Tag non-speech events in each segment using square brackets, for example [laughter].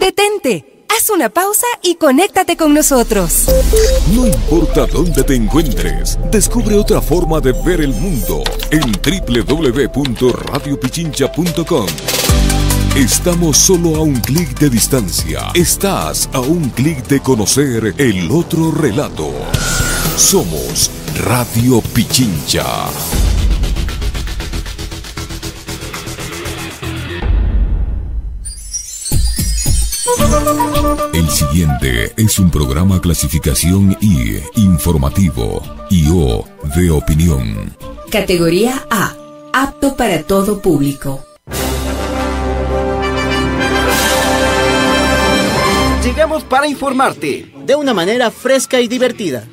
Detente, haz una pausa y conéctate con nosotros. No importa dónde te encuentres, descubre otra forma de ver el mundo en www.radiopichincha.com. Estamos solo a un clic de distancia. Estás a un clic de conocer el otro relato. Somos Radio Pichincha. El siguiente es un programa clasificación I, informativo, y O, de opinión. Categoría A, apto para todo público. Llegamos para informarte de una manera fresca y divertida.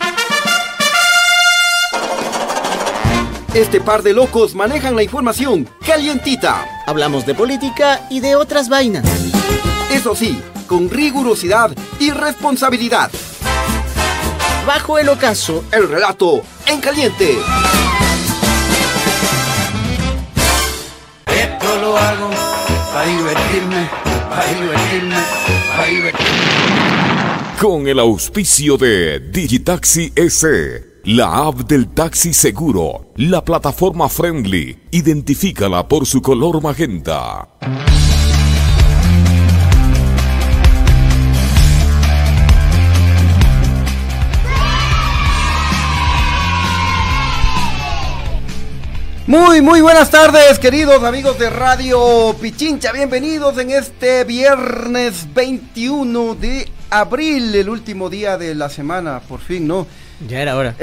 Este par de locos manejan la información calientita. Hablamos de política y de otras vainas. Eso sí, con rigurosidad y responsabilidad. Bajo el ocaso, el relato en caliente. Esto lo hago para divertirme, para divertirme, para divertirme. Con el auspicio de Digitaxi S. La app del taxi seguro, la plataforma friendly, identifícala por su color magenta. Muy, muy buenas tardes, queridos amigos de Radio Pichincha. Bienvenidos en este viernes 21 de abril, el último día de la semana, por fin, ¿no? Ya era hora.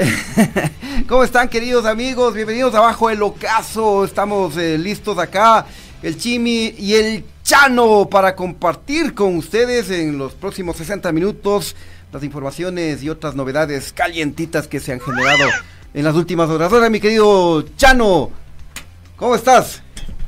[laughs] ¿Cómo están, queridos amigos? Bienvenidos abajo el ocaso. Estamos eh, listos acá, el Chimi y el Chano, para compartir con ustedes en los próximos 60 minutos las informaciones y otras novedades calientitas que se han generado en las últimas horas. Hola, mi querido Chano, ¿cómo estás?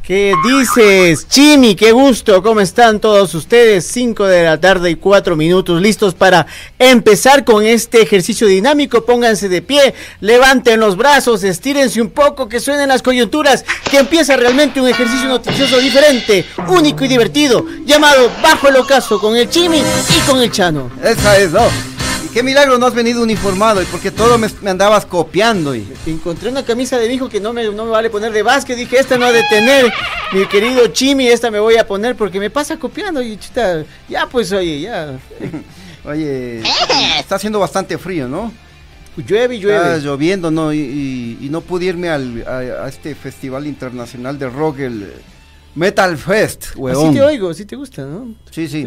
¿Qué dices, Chimi? Qué gusto. ¿Cómo están todos ustedes? 5 de la tarde y 4 minutos listos para empezar con este ejercicio dinámico. Pónganse de pie, levanten los brazos, estírense un poco, que suenen las coyunturas, que empieza realmente un ejercicio noticioso diferente, único y divertido, llamado Bajo el Ocaso con el Chimi y con el Chano. Esa es, ¿no? Qué milagro no has venido uniformado y porque todo me, andabas copiando y encontré una camisa de mi hijo que no me, no me vale poner de básquet. Dije esta no ha de tener mi querido Chimi esta me voy a poner porque me pasa copiando y chuta, ya pues oye ya. [laughs] Oye está haciendo bastante frío no llueve y llueve. Está lloviendo no y, no pude irme al, a, este festival internacional de rock el Metal Fest, weón. Así te oigo, sí te gusta, ¿no? Sí, sí.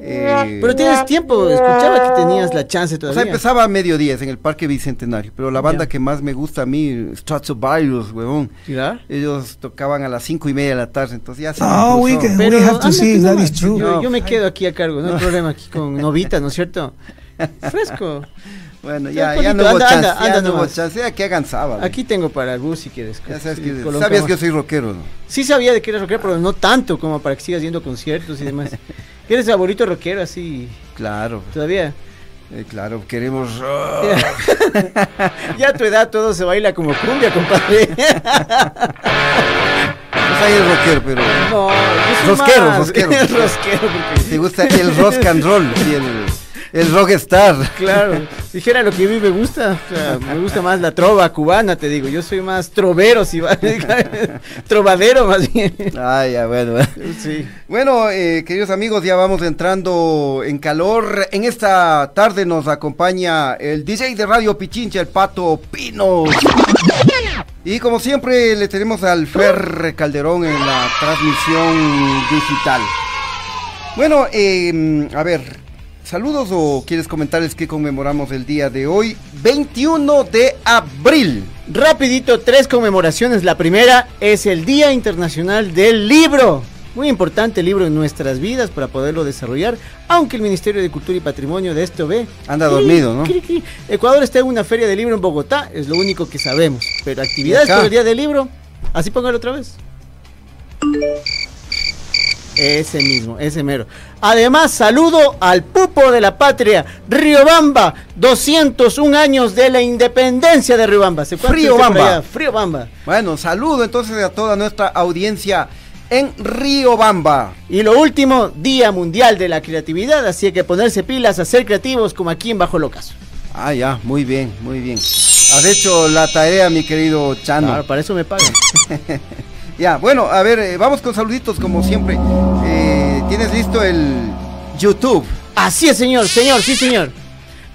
Eh, pero tienes tiempo, escuchaba que tenías la chance todavía. O sea, empezaba a mediodía en el Parque Bicentenario, pero la banda que más me gusta a mí, Stratovarius, weón. ¿Ya? Ellos tocaban a las cinco y media de la tarde, entonces ya se Oh, we, pero, have to see, that is true. Yo, me quedo aquí a cargo, no hay problema aquí con Novita, ¿no es cierto? [laughs] Fresco. Bueno, ya, ya no hubo chance, anda, no hubo chance, ya que hagan sábado. Aquí tengo para el bus si quieres. Ya sabes que, sabías que yo soy rockero, ¿no? Sí sabía de que eres rockero, pero no tanto como para que sigas yendo conciertos y demás. [laughs] ¿Eres favorito rockero así? Claro. ¿Todavía? Eh, claro, queremos [laughs] ya a tu edad todo se baila como cumbia, compadre. [laughs] pues ahí es rockero, pero... No, rosquero, rosquero. rosquero. Porque... Te gusta el rock and roll y el el rockstar. Claro, dijera lo que a mí me gusta, o sea, me gusta más la trova cubana, te digo, yo soy más trovero, si va, [laughs] trovadero más bien. Ah, ya, bueno. Sí. Bueno, eh, queridos amigos, ya vamos entrando en calor. En esta tarde nos acompaña el DJ de Radio Pichincha, el Pato Pino. Y como siempre le tenemos al Fer Calderón en la transmisión digital. Bueno, eh, a ver, ¿Saludos o quieres comentarles que conmemoramos el día de hoy? 21 de abril. Rapidito, tres conmemoraciones. La primera es el Día Internacional del Libro. Muy importante libro en nuestras vidas para poderlo desarrollar, aunque el Ministerio de Cultura y Patrimonio de esto ve. Anda dormido, ¿no? Ecuador está en una feria de libro en Bogotá, es lo único que sabemos. Pero actividades por el Día del Libro, así póngalo otra vez. Ese mismo, ese mero. Además, saludo al pupo de la patria, Riobamba, 201 años de la independencia de Riobamba. ¿Se Friobamba. Friobamba. Bueno, saludo entonces a toda nuestra audiencia en Riobamba. Y lo último, Día Mundial de la Creatividad, así que ponerse pilas a ser creativos como aquí en Bajo Locas. Ah, ya, muy bien, muy bien. Has hecho la tarea, mi querido Chano. Claro, para eso me pagan. [laughs] ya, bueno, a ver, eh, vamos con saluditos como siempre. Eh, ¿Tienes listo el YouTube? Así es, señor, señor, sí, señor.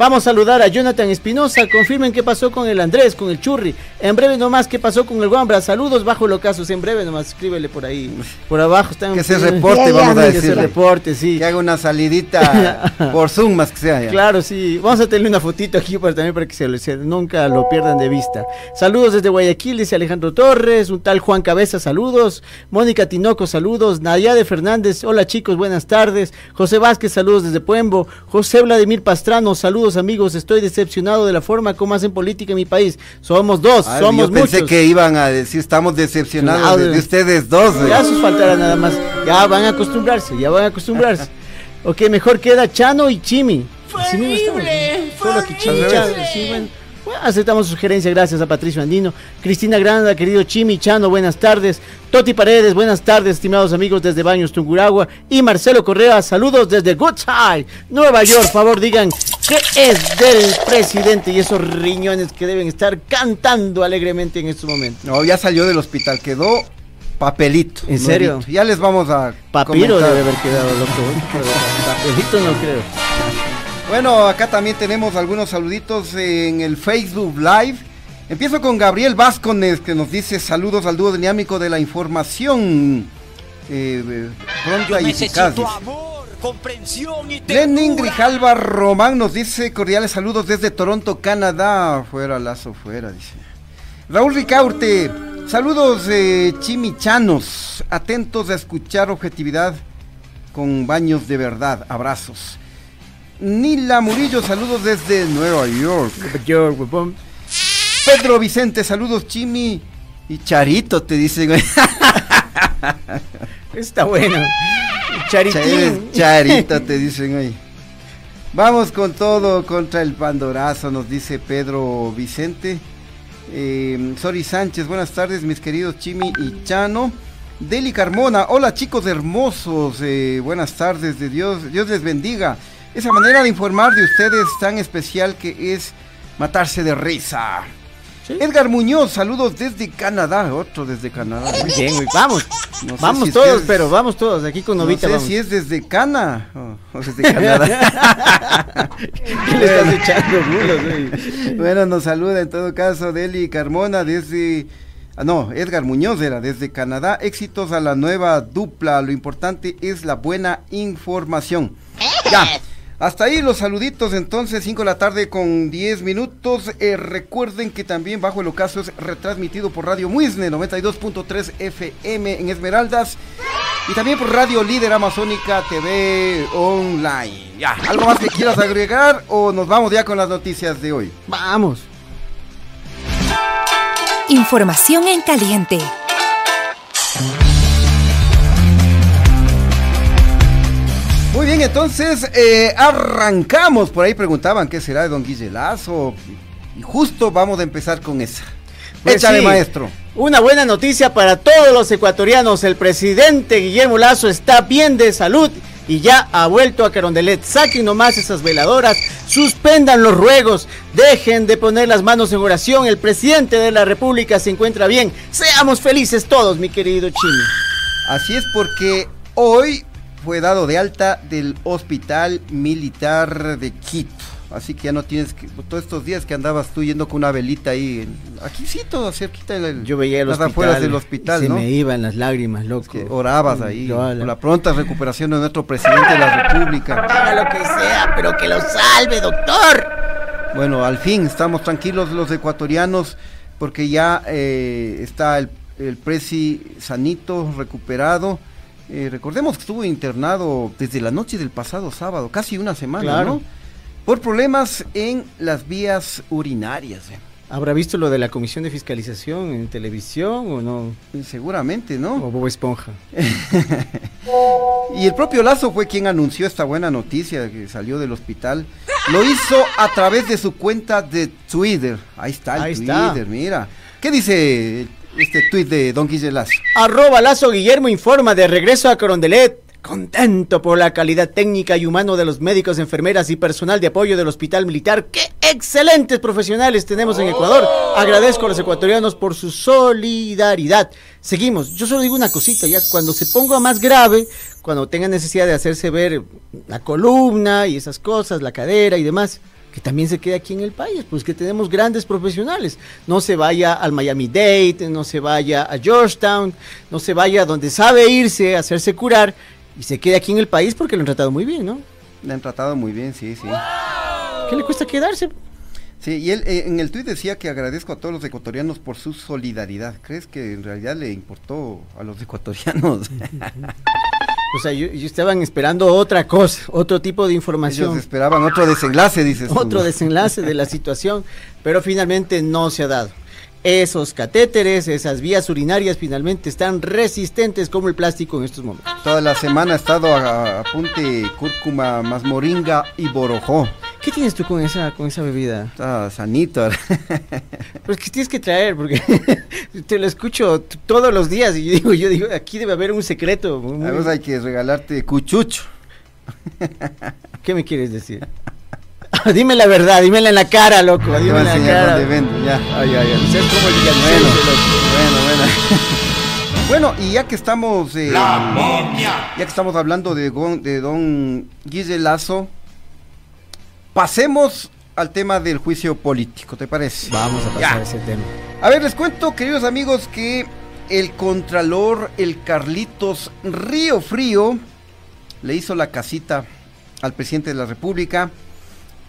Vamos a saludar a Jonathan Espinosa. Confirmen qué pasó con el Andrés, con el Churri. En breve nomás qué pasó con el Guambra. Saludos bajo los casos. En breve nomás escríbele por ahí. Por abajo están. Que se reporte, vamos a decir. Que se reporte, sí. Que haga una salidita [laughs] por Zoom más que sea. Claro, sí. Vamos a tenerle una fotito aquí para también para que se, nunca lo pierdan de vista. Saludos desde Guayaquil, dice Alejandro Torres. Un tal Juan Cabeza, saludos. Mónica Tinoco, saludos. Nadia de Fernández, hola chicos, buenas tardes. José Vázquez, saludos desde Puembo. José Vladimir Pastrano, saludos amigos, estoy decepcionado de la forma como hacen política en mi país. Somos dos, somos yo pensé que iban a decir estamos decepcionados de, ustedes dos. Ya sus faltará nada más. Ya van a acostumbrarse, ya van a acostumbrarse. [laughs] ok, mejor queda Chano y Chimi. Solo que Chimi, Chano, sí, bueno aceptamos sugerencia, gracias a Patricio Andino. Cristina Granda, querido Chimi Chano, buenas tardes. Toti Paredes, buenas tardes, estimados amigos desde Baños Tunguragua. Y Marcelo Correa, saludos desde Goodside, Nueva York. Favor, digan qué es del presidente y esos riñones que deben estar cantando alegremente en estos momentos. No, ya salió del hospital, quedó papelito. ¿En serio? Ya les vamos a. Papiro debe haber quedado loco. papelito no creo. Bueno, acá también tenemos algunos saluditos en el Facebook Live. Empiezo con Gabriel Vázquez que nos dice saludos al dúo dinámico de la información. Eh, pronta y eficaz. Amor, comprensión y Lenin Grijalva Román nos dice cordiales saludos desde Toronto, Canadá. Fuera, lazo, fuera, dice. Raúl Ricaurte, saludos eh, chimichanos, atentos a escuchar objetividad con baños de verdad. Abrazos. Nila Murillo, saludos desde Nueva York. Pedro Vicente, saludos Chimi y Charito, te dicen. [laughs] Está bueno. Charitín. Charito, te dicen hoy. Vamos con todo contra el Pandorazo, nos dice Pedro Vicente. Eh, Sori Sánchez, buenas tardes, mis queridos Chimi y Chano. Deli Carmona, hola chicos hermosos, eh, buenas tardes, de Dios, Dios les bendiga. Esa manera de informar de ustedes tan especial que es matarse de risa. Edgar Muñoz, saludos desde Canadá, otro desde Canadá. Muy bien, vamos. vamos todos, pero vamos todos, aquí con Novita. No sé si es desde Cana o, desde Canadá. [laughs] ¿Qué le estás echando Bueno, nos saluda en todo caso Deli Carmona desde... Ah, no, Edgar Muñoz era desde Canadá. Éxitos a la nueva dupla. Lo importante es la buena información. Ya. [laughs] Hasta ahí los saluditos, entonces 5 de la tarde con 10 minutos. Eh, recuerden que también Bajo el Ocaso es retransmitido por Radio Muisne 92.3 FM en Esmeraldas y también por Radio Líder Amazónica TV Online. Ya, ¿algo más que quieras agregar o nos vamos ya con las noticias de hoy? Vamos. Información en caliente. Muy bien, entonces eh, arrancamos. Por ahí preguntaban qué será de Don Guille Lazo. Y justo vamos a empezar con esa. Pues Échale, maestro. Una buena noticia para todos los ecuatorianos. El presidente Guillermo Lazo está bien de salud y ya ha vuelto a Carondelet. Saquen nomás esas veladoras, suspendan los ruegos, dejen de poner las manos en oración. El presidente de la República se encuentra bien. Seamos felices todos, mi querido Chino. Así es porque hoy fue dado de alta del Hospital Militar de Quito. Así que ya no tienes que, todos estos días que andabas tú yendo con una velita ahí, aquí sí, todo cerquita el, Yo veía las afueras del hospital, se me iban las lágrimas, loco. orabas ahí, por la pronta recuperación de nuestro presidente de la República. Haga lo que sea, pero que lo salve, doctor. Bueno, al fin estamos tranquilos los ecuatorianos porque ya eh, está el, el presi sanito, recuperado eh, recordemos que estuvo internado desde la noche del pasado sábado, casi una semana, ¿no? Por problemas en las vías urinarias. Eh. ¿Habrá visto lo de la comisión de fiscalización en televisión o no? Seguramente, ¿no? O Bob Esponja. [laughs] y el propio Lazo fue quien anunció esta buena noticia que salió del hospital. Lo hizo a través de su cuenta de Twitter. Ahí está el Twitter, mira. ¿Qué dice este tuit de Don Guille Lazo. Arroba Lazo Guillermo informa de regreso a Corondelet. Contento por la calidad técnica y humano de los médicos, enfermeras y personal de apoyo del Hospital Militar. ¡Qué excelentes profesionales tenemos en Ecuador! Agradezco a los ecuatorianos por su solidaridad. Seguimos. Yo solo digo una cosita, ya cuando se ponga más grave, cuando tenga necesidad de hacerse ver la columna y esas cosas, la cadera y demás, que también se quede aquí en el país, pues que tenemos grandes profesionales. No se vaya al Miami Dade, no se vaya a Georgetown, no se vaya donde sabe irse, hacerse curar y se quede aquí en el país porque lo han tratado muy bien, ¿no? Le han tratado muy bien, sí, sí. ¿Qué le cuesta quedarse? Sí, y él eh, en el tuit decía que agradezco a todos los ecuatorianos por su solidaridad. ¿Crees que en realidad le importó a los ecuatorianos? [laughs] o sea, yo, estaban esperando otra cosa, otro tipo de información. Ellos esperaban otro desenlace, dices. Otro desenlace de la situación, pero finalmente no se ha dado. Esos catéteres, esas vías urinarias finalmente están resistentes como el plástico en estos momentos. Toda la semana ha estado a, punte cúrcuma, más moringa y borojó. ¿Qué tienes tú con esa, con esa bebida? Está sanito. [laughs] Pues que tienes que traer, porque [laughs] te lo escucho todos los días y yo digo, yo digo, aquí debe haber un secreto. A hay que regalarte cuchucho. ¿Qué me quieres decir? [laughs] dime la verdad, dímela en la cara, loco. Dime en la cara. ya. Ay, ay, ay. bueno, bueno, bueno. [laughs] bueno, y ya que estamos. Eh, ya que estamos hablando de, de don Guille Lazo, pasemos al tema del juicio político, ¿te parece? Vamos a pasar a ese tema. A ver, les cuento, queridos amigos, que el contralor, el Carlitos Río Frío, le hizo la casita al presidente de la República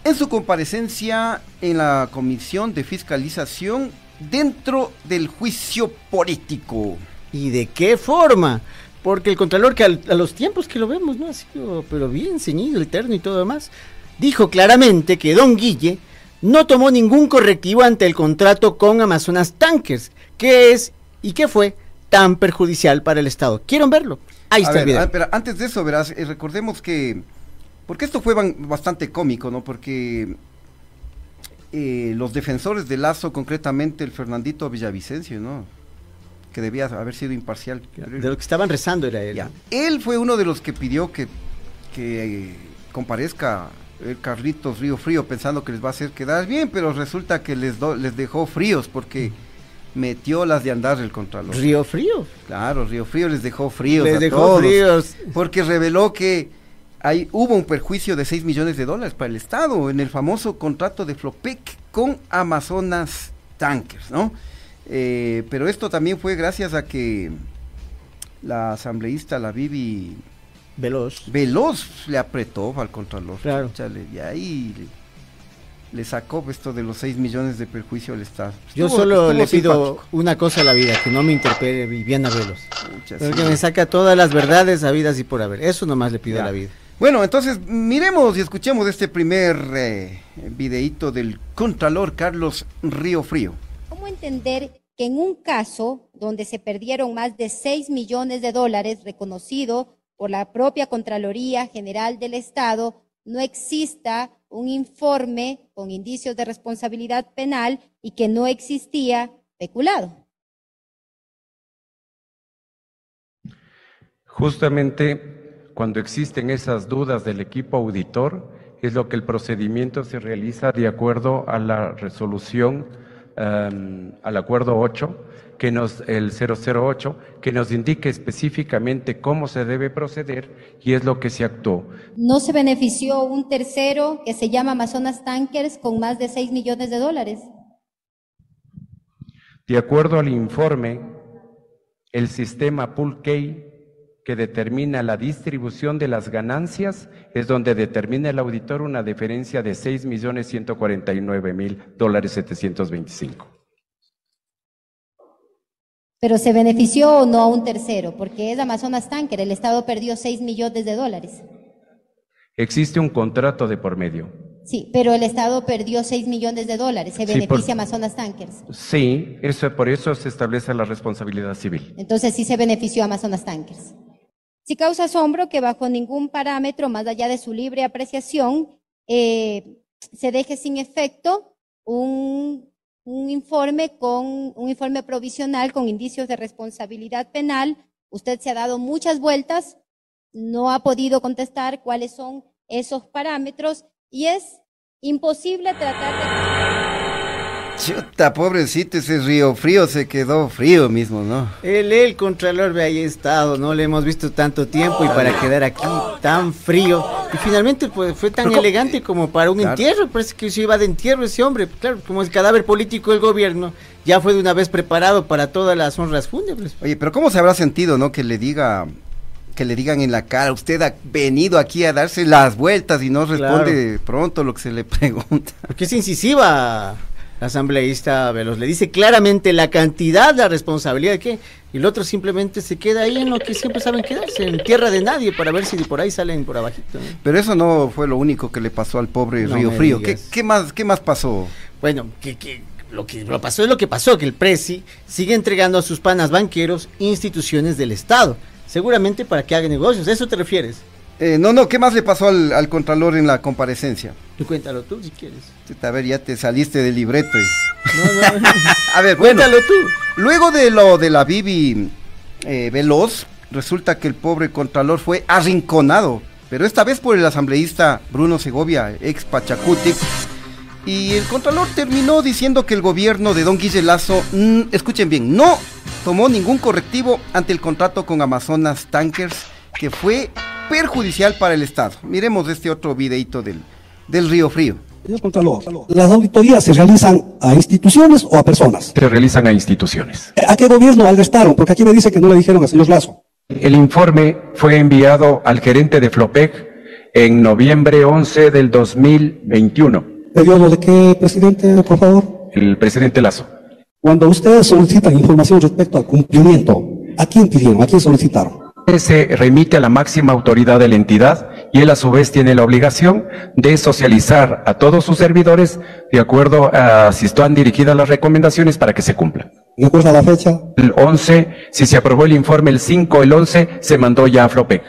en su comparecencia en la Comisión de Fiscalización dentro del juicio político. ¿Y de qué forma? Porque el Contralor, que a, los tiempos que lo vemos, ¿no? Ha sido, pero bien ceñido, el terno y todo demás, dijo claramente que Don Guille no tomó ningún correctivo ante el contrato con Amazonas Tankers, que es y que fue tan perjudicial para el Estado. ¿Quieren verlo? Ahí está el video. Ah, pero antes de eso, verás, eh, recordemos que porque esto fue bastante cómico, ¿no? Porque eh, los defensores de Lazo, concretamente el Fernandito Villavicencio, ¿no? Que debía haber sido imparcial. De lo que estaban rezando era él. Él fue uno de los que pidió que, que eh, comparezca el Carlitos Río Frío pensando que les va a hacer quedar bien, pero resulta que les, les dejó fríos porque metió las de andar el Contralor. ¿Río Frío? Claro, Río Frío les dejó fríos. Les dejó fríos. Porque reveló que hay, hubo un perjuicio de 6 millones de dólares para el Estado en el famoso contrato de Flopec con Amazonas Tankers, ¿no? Eh, pero esto también fue gracias a que la asambleísta, la Vivi Veloz, Veloz le apretó al Contralor. Claro. y ahí le, sacó esto de los 6 millones de perjuicio al Estado. Yo solo le pido una cosa a la vida, que no me interpele Viviana Veloz. que me saca todas las verdades habidas y por haber. Eso nomás le pido a la vida. Bueno, entonces miremos y escuchemos este primer eh, videíto del Contralor Carlos Río Frío. ¿Cómo entender que en un caso donde se perdieron más de 6 millones de dólares reconocido por la propia Contraloría General del Estado, no exista un informe con indicios de responsabilidad penal y que no existía peculado? Justamente cuando existen esas dudas del equipo auditor, es lo que el procedimiento se realiza de acuerdo a la resolución, em, al acuerdo 8, que nos, el 008, que nos indique específicamente cómo se debe proceder y es lo que se actuó. ¿No se benefició un tercero que se llama Amazonas Tankers con más de 6 millones de dólares? De acuerdo al informe, el sistema Pool Key que determina la distribución de las ganancias es donde determina el auditor una diferencia de 6 millones 149 mil dólares 725. Pero se benefició o no a un tercero, porque es Amazonas Tanker, el Estado perdió 6 millones de dólares. Existe un contrato de por medio. Sí, pero el Estado perdió 6 millones de dólares. ¿Se beneficia Amazonas Tankers? Sí, eso, por eso se establece la responsabilidad civil. Entonces sí se benefició Amazonas Tankers. Si causa asombro que bajo ningún parámetro, más allá de su libre apreciación, eh, se deje sin efecto un un informe con un informe provisional con indicios de responsabilidad penal. Usted se ha dado muchas vueltas, no ha podido contestar cuáles son esos parámetros y es imposible tratar de Chuta, pobrecito, ese río frío se quedó frío mismo, ¿no? El, el Contralor ve ahí estado, no le hemos visto tanto tiempo y para quedar aquí tan frío. Y finalmente pues, fue tan elegante como para un entierro, parece que se iba de entierro ese hombre. Claro, como el cadáver político del gobierno ya fue de una vez preparado para todas las honras fúnebres. Oye, pero ¿cómo se habrá sentido, no? Que le diga que le digan en la cara, usted ha venido aquí a darse las vueltas y no responde pronto lo que se le pregunta. Porque es incisiva la asambleísta Veloz, le dice claramente la cantidad, la responsabilidad de qué, y el otro simplemente se queda ahí en lo que siempre saben quedarse, en tierra de nadie, para ver si por ahí salen por abajito. Pero eso no fue lo único que le pasó al pobre Río Frío. ¿Qué, más, ¿Qué más pasó? Bueno, que, lo que lo pasó es lo que pasó, que el Prezi sigue entregando a sus panas banqueros instituciones del Estado seguramente para que haga negocios. ¿A eso te refieres? Eh, no, no, ¿qué más le pasó al, Contralor en la comparecencia? Tú cuéntalo tú si quieres. A ver, ya te saliste del libreto. No, no. [laughs] a ver, cuéntalo tú. Luego de lo de la Bibi eh, Veloz, resulta que el pobre Contralor fue arrinconado, pero esta vez por el asambleísta Bruno Segovia, ex Pachacuti. Y el Contralor terminó diciendo que el gobierno de Don Guille Lazo, mm, escuchen bien, no tomó ningún correctivo ante el contrato con Amazonas Tankers que fue perjudicial para el Estado. Miremos este otro videito del, del Río Frío. ¿las auditorías se realizan a instituciones o a personas? Se realizan a instituciones. ¿A qué gobierno alrestaron? Porque aquí me dice que no le dijeron al señor Lazo. El informe fue enviado al gerente de Flopec en noviembre 11 del 2021. ¿Periodo de qué, presidente, por favor? El presidente Lazo. Cuando ustedes solicitan información respecto al cumplimiento, ¿a quién pidieron? ¿A quién solicitaron? Se remite a la máxima autoridad de la entidad y él a su vez tiene la obligación de socializar a todos sus servidores de acuerdo a si están dirigidas las recomendaciones para que se cumplan. ¿De acuerdo a la fecha? El 11, si se aprobó el informe el 5, el 11, se mandó ya a Flopec,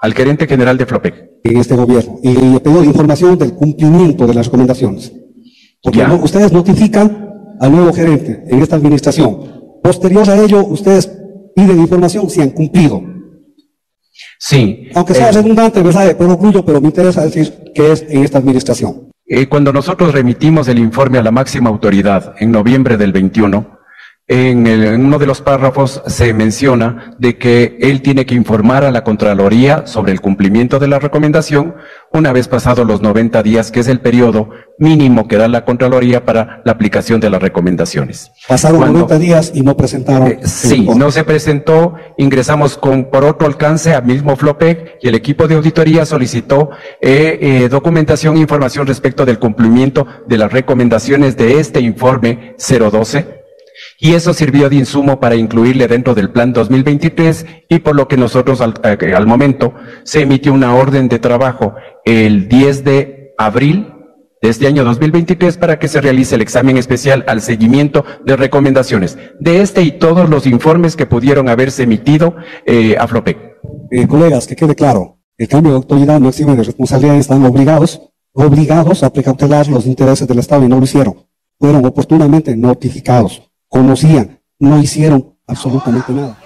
al gerente general de Flopec. En este gobierno. Y le pidió información del cumplimiento de las recomendaciones. Porque ustedes notifican al nuevo gerente en esta administración. Posterior a ello, ustedes piden información si han cumplido. Sí. Aunque sea eh, redundante, ¿verdad? Pero concluyo, pero me interesa decir que es en esta administración. Eh, cuando nosotros remitimos el informe a la máxima autoridad en noviembre del 21, en, uno de los párrafos se menciona de que él tiene que informar a la Contraloría sobre el cumplimiento de la recomendación una vez pasados los 90 días, que es el periodo mínimo que da la Contraloría para la aplicación de las recomendaciones. Pasaron 90 días y no presentaron. Eh, sí, no se presentó, ingresamos con por otro alcance a mismo FLOPEC y el equipo de auditoría solicitó eh, eh, documentación e información respecto del cumplimiento de las recomendaciones de este informe 012 y eso sirvió de insumo para incluirle dentro del plan 2023 y por lo que nosotros al, eh, al, momento se emitió una orden de trabajo el 10 de abril de este año 2023 para que se realice el examen especial al seguimiento de recomendaciones de este y todos los informes que pudieron haberse emitido eh, a FLOPEC. Eh, colegas, que quede claro, el cambio de autoridad no exime de responsabilidad, están obligados, obligados a precautelar los intereses del Estado y no lo hicieron. Fueron oportunamente notificados conocían, no hicieron absolutamente nada.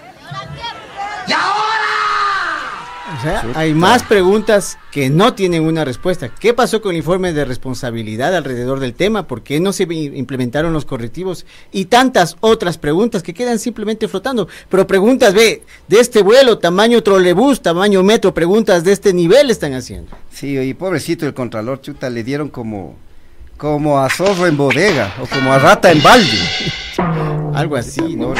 O sea, hay más preguntas que no tienen una respuesta. ¿Qué pasó con el informe de responsabilidad alrededor del tema? ¿Por qué no se implementaron los correctivos? Y tantas otras preguntas que quedan simplemente flotando. Pero preguntas, ve, de este vuelo, tamaño trolebús, tamaño metro, preguntas de este nivel están haciendo. Sí, y pobrecito el contralor, chuta, le dieron como como a zorro en bodega o como a rata en balde. [laughs] Algo así, ¿no?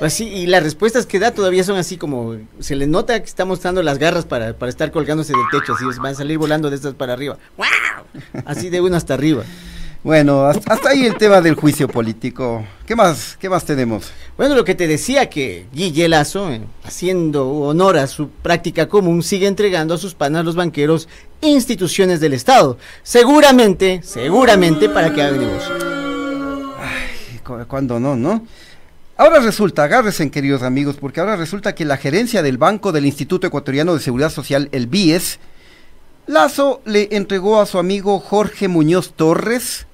Así, y las respuestas que da todavía son así como, se le nota que está mostrando las garras para, para estar colgándose del techo, así van a salir volando de estas para arriba. Así de uno hasta arriba. Bueno, hasta ahí el tema del juicio político. ¿Qué más, qué más tenemos? Bueno, lo que te decía que Guille Lazo, eh, haciendo honor a su práctica común, sigue entregando a sus panas los banqueros instituciones del Estado. Seguramente, seguramente para que hagan negocio. Ay, ¿cuándo no, no? Ahora resulta, agárrense queridos amigos, porque ahora resulta que la gerencia del Banco del Instituto Ecuatoriano de Seguridad Social, el BIES, Lazo le entregó a su amigo Jorge Muñoz Torres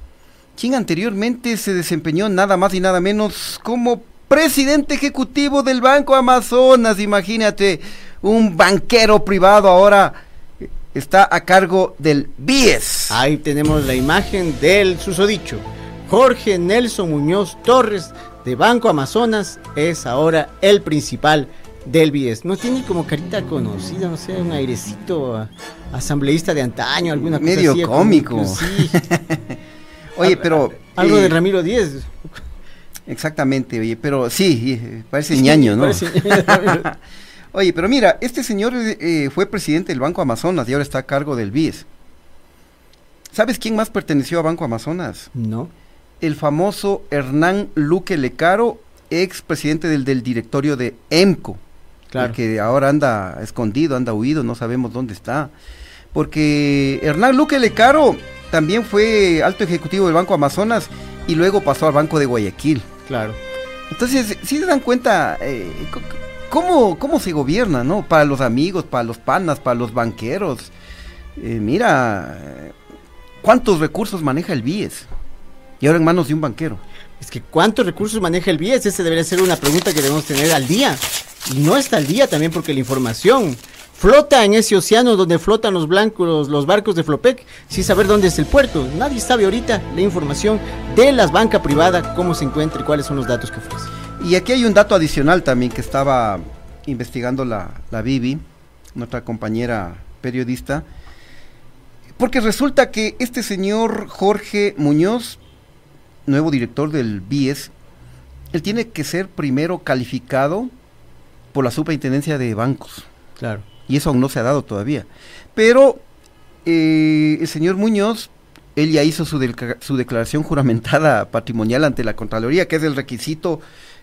quien anteriormente se desempeñó nada más y nada menos como presidente ejecutivo del Banco Amazonas, imagínate, un banquero privado ahora está a cargo del BIES. Ahí tenemos la imagen del susodicho. Jorge Nelson Muñoz Torres de Banco Amazonas es ahora el principal del BIES. No tiene como carita conocida, no sé, un airecito asambleísta de antaño, alguna cosa Medio cómico. sí. [laughs] oye, pero... Algo de eh, Ramiro Díez. Exactamente, oye, pero sí, parece ñaño, ¿no? [laughs] oye, pero mira, este señor eh, fue presidente del Banco Amazonas y ahora está a cargo del BIES. ¿Sabes quién más perteneció a Banco Amazonas? No. El famoso Hernán Luque Lecaro, ex presidente del, del directorio de EMCO. Claro. que ahora anda escondido, anda huido, no sabemos dónde está. Porque Hernán Luque Lecaro también fue alto ejecutivo del Banco Amazonas y luego pasó al Banco de Guayaquil. Claro. Entonces, si se dan cuenta eh, cómo, cómo se gobierna, ¿no? Para los amigos, para los panas, para los banqueros. Eh, mira, ¿cuántos recursos maneja el BIES? Y ahora en manos de un banquero. Es que ¿cuántos recursos maneja el BIES? Esa debería ser una pregunta que debemos tener al día. Y no está al día también porque la información flota en ese océano donde flotan los blancos, los barcos de Flopec, sin saber dónde es el puerto. Nadie sabe ahorita la información de las bancas privadas, cómo se encuentra y cuáles son los datos que ofrece. Y aquí hay un dato adicional también que estaba investigando la, la Bibi, nuestra compañera periodista, porque resulta que este señor Jorge Muñoz, nuevo director del BIES, él tiene que ser primero calificado por la superintendencia de bancos. Claro y eso aún no se ha dado todavía. Pero eh, el señor Muñoz, él ya hizo su, su, declaración juramentada [laughs] patrimonial ante la Contraloría, que es el requisito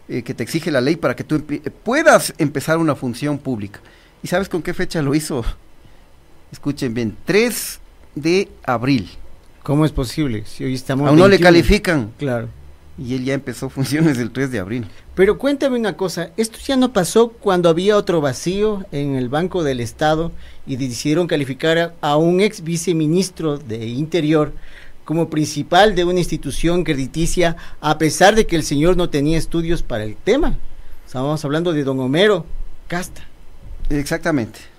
eh, que te exige la ley para que tú puedas empezar una función pública. ¿Y sabes con qué fecha lo hizo? Escuchen bien, 3 de abril. ¿Cómo es posible? Si hoy estamos Aún no le califican. Claro. Y él ya empezó funciones el 3 de abril. Pero cuéntame una cosa, esto ya no pasó cuando había otro vacío en el Banco del Estado y decidieron calificar a, un ex viceministro de Interior como principal de una institución crediticia, a pesar de que el señor no tenía estudios para el tema. Estábamos hablando de don Homero Casta. Exactamente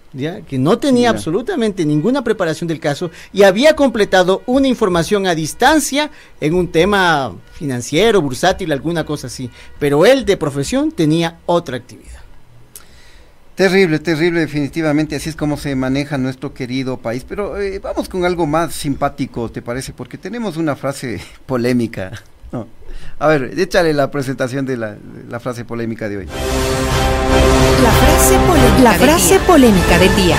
que no tenía absolutamente ninguna preparación del caso y había completado una información a distancia en un tema financiero, bursátil, alguna cosa así. Pero él de profesión tenía otra actividad. Terrible, terrible, definitivamente. Así es como se maneja nuestro querido país. Pero eh, vamos con algo más simpático, ¿te parece? Porque tenemos una frase [laughs] polémica. A ver, échale la presentación de la frase polémica de hoy. La frase, polémica, la frase polémica del día.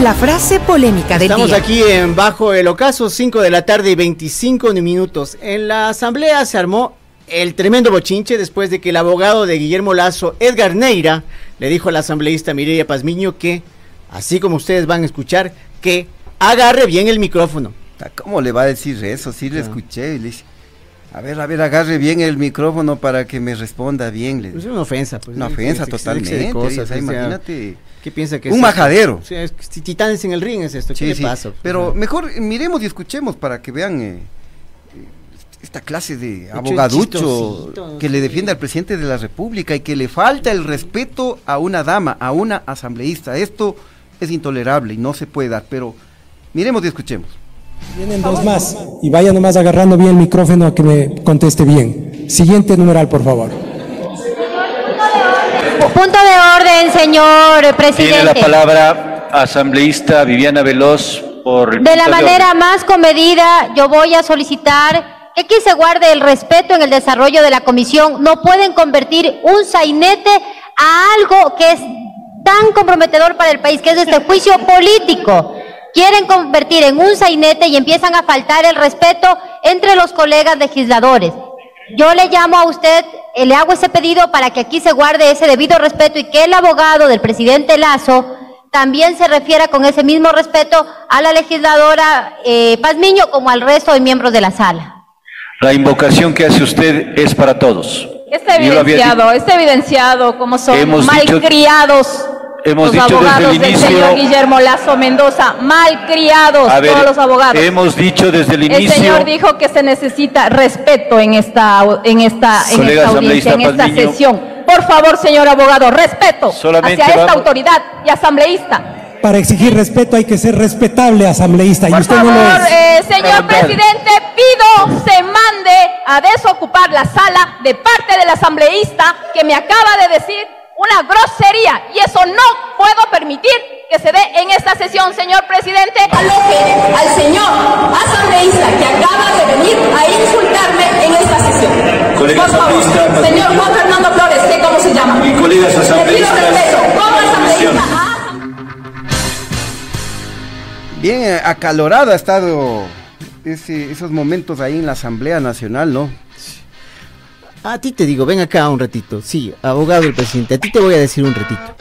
La frase polémica del Estamos día. aquí en Bajo el Ocaso, 5 de la tarde y 25 minutos. En la asamblea se armó el tremendo bochinche después de que el abogado de Guillermo Lazo, Edgar Neira, le dijo a la asambleísta Mireya Pazmiño que, así como ustedes van a escuchar, que agarre bien el micrófono ¿Cómo le va a decir eso? Sí le escuché y le dice, a ver, a ver, agarre bien el micrófono para que me responda bien. Le es una ofensa, pues. Una ofensa totalmente. imagínate. ¿Qué piensa que Un majadero. O sea, titanes en el ring es esto. ¿Qué le pasa? Pero mejor miremos y escuchemos para que vean eh, esta clase de abogaducho que le defiende al presidente de la República y que le falta el respeto a una dama, a una asambleísta. Esto es intolerable y no se puede dar, pero miremos y escuchemos. Vienen dos más y vaya nomás agarrando bien el micrófono a que me conteste bien. Siguiente numeral, por favor. Punto de orden, señor presidente. Tiene la palabra asambleísta Viviana Veloz por... de la manera más comedida, yo voy a solicitar que aquí se guarde el respeto en el desarrollo de la comisión. No pueden convertir un sainete a algo que es tan comprometedor para el país, que es este juicio político quieren convertir en un sainete y empiezan a faltar el respeto entre los colegas legisladores. Yo le llamo a usted, eh, le hago ese pedido para que aquí se guarde ese debido respeto y que el abogado del presidente Lazo también se refiera con ese mismo respeto a la legisladora eh, Pazmiño como al resto de miembros de la sala. La invocación que hace usted es para todos. Está evidenciado, está evidenciado como son malcriados Hemos los dicho desde abogados el del inicio- señor Guillermo Lazo Mendoza, malcriados A ver, todos los abogados. hemos dicho desde el El inicio. señor dijo que se necesita respeto en esta, en esta, en esta audiencia, en esta Pazmiño. sesión. Por favor, señor abogado, respeto Solamente hacia esta vamos- autoridad y asambleísta. Para exigir respeto hay que ser respetable asambleísta y Por usted no lo favor, es. eh, señor presidente, pido se mande a desocupar la sala de parte del asambleísta que me acaba de decir una grosería y eso no puedo permitir que se dé en esta sesión, señor presidente. Aloje al señor asambleísta que acaba de venir a insultarme en esta sesión. Colega Por favor, señor Juan Fernando Flores, sé cómo se llama. Y colegas Le pido asambleístas, respeto como la comisión. asambleísta. Bien eh, acalorado ha estado ese- esos momentos ahí en la Asamblea Nacional, ¿no? A ti te digo, ven acá un ratito. Sí, abogado del presidente, a ti te voy a decir un ratito.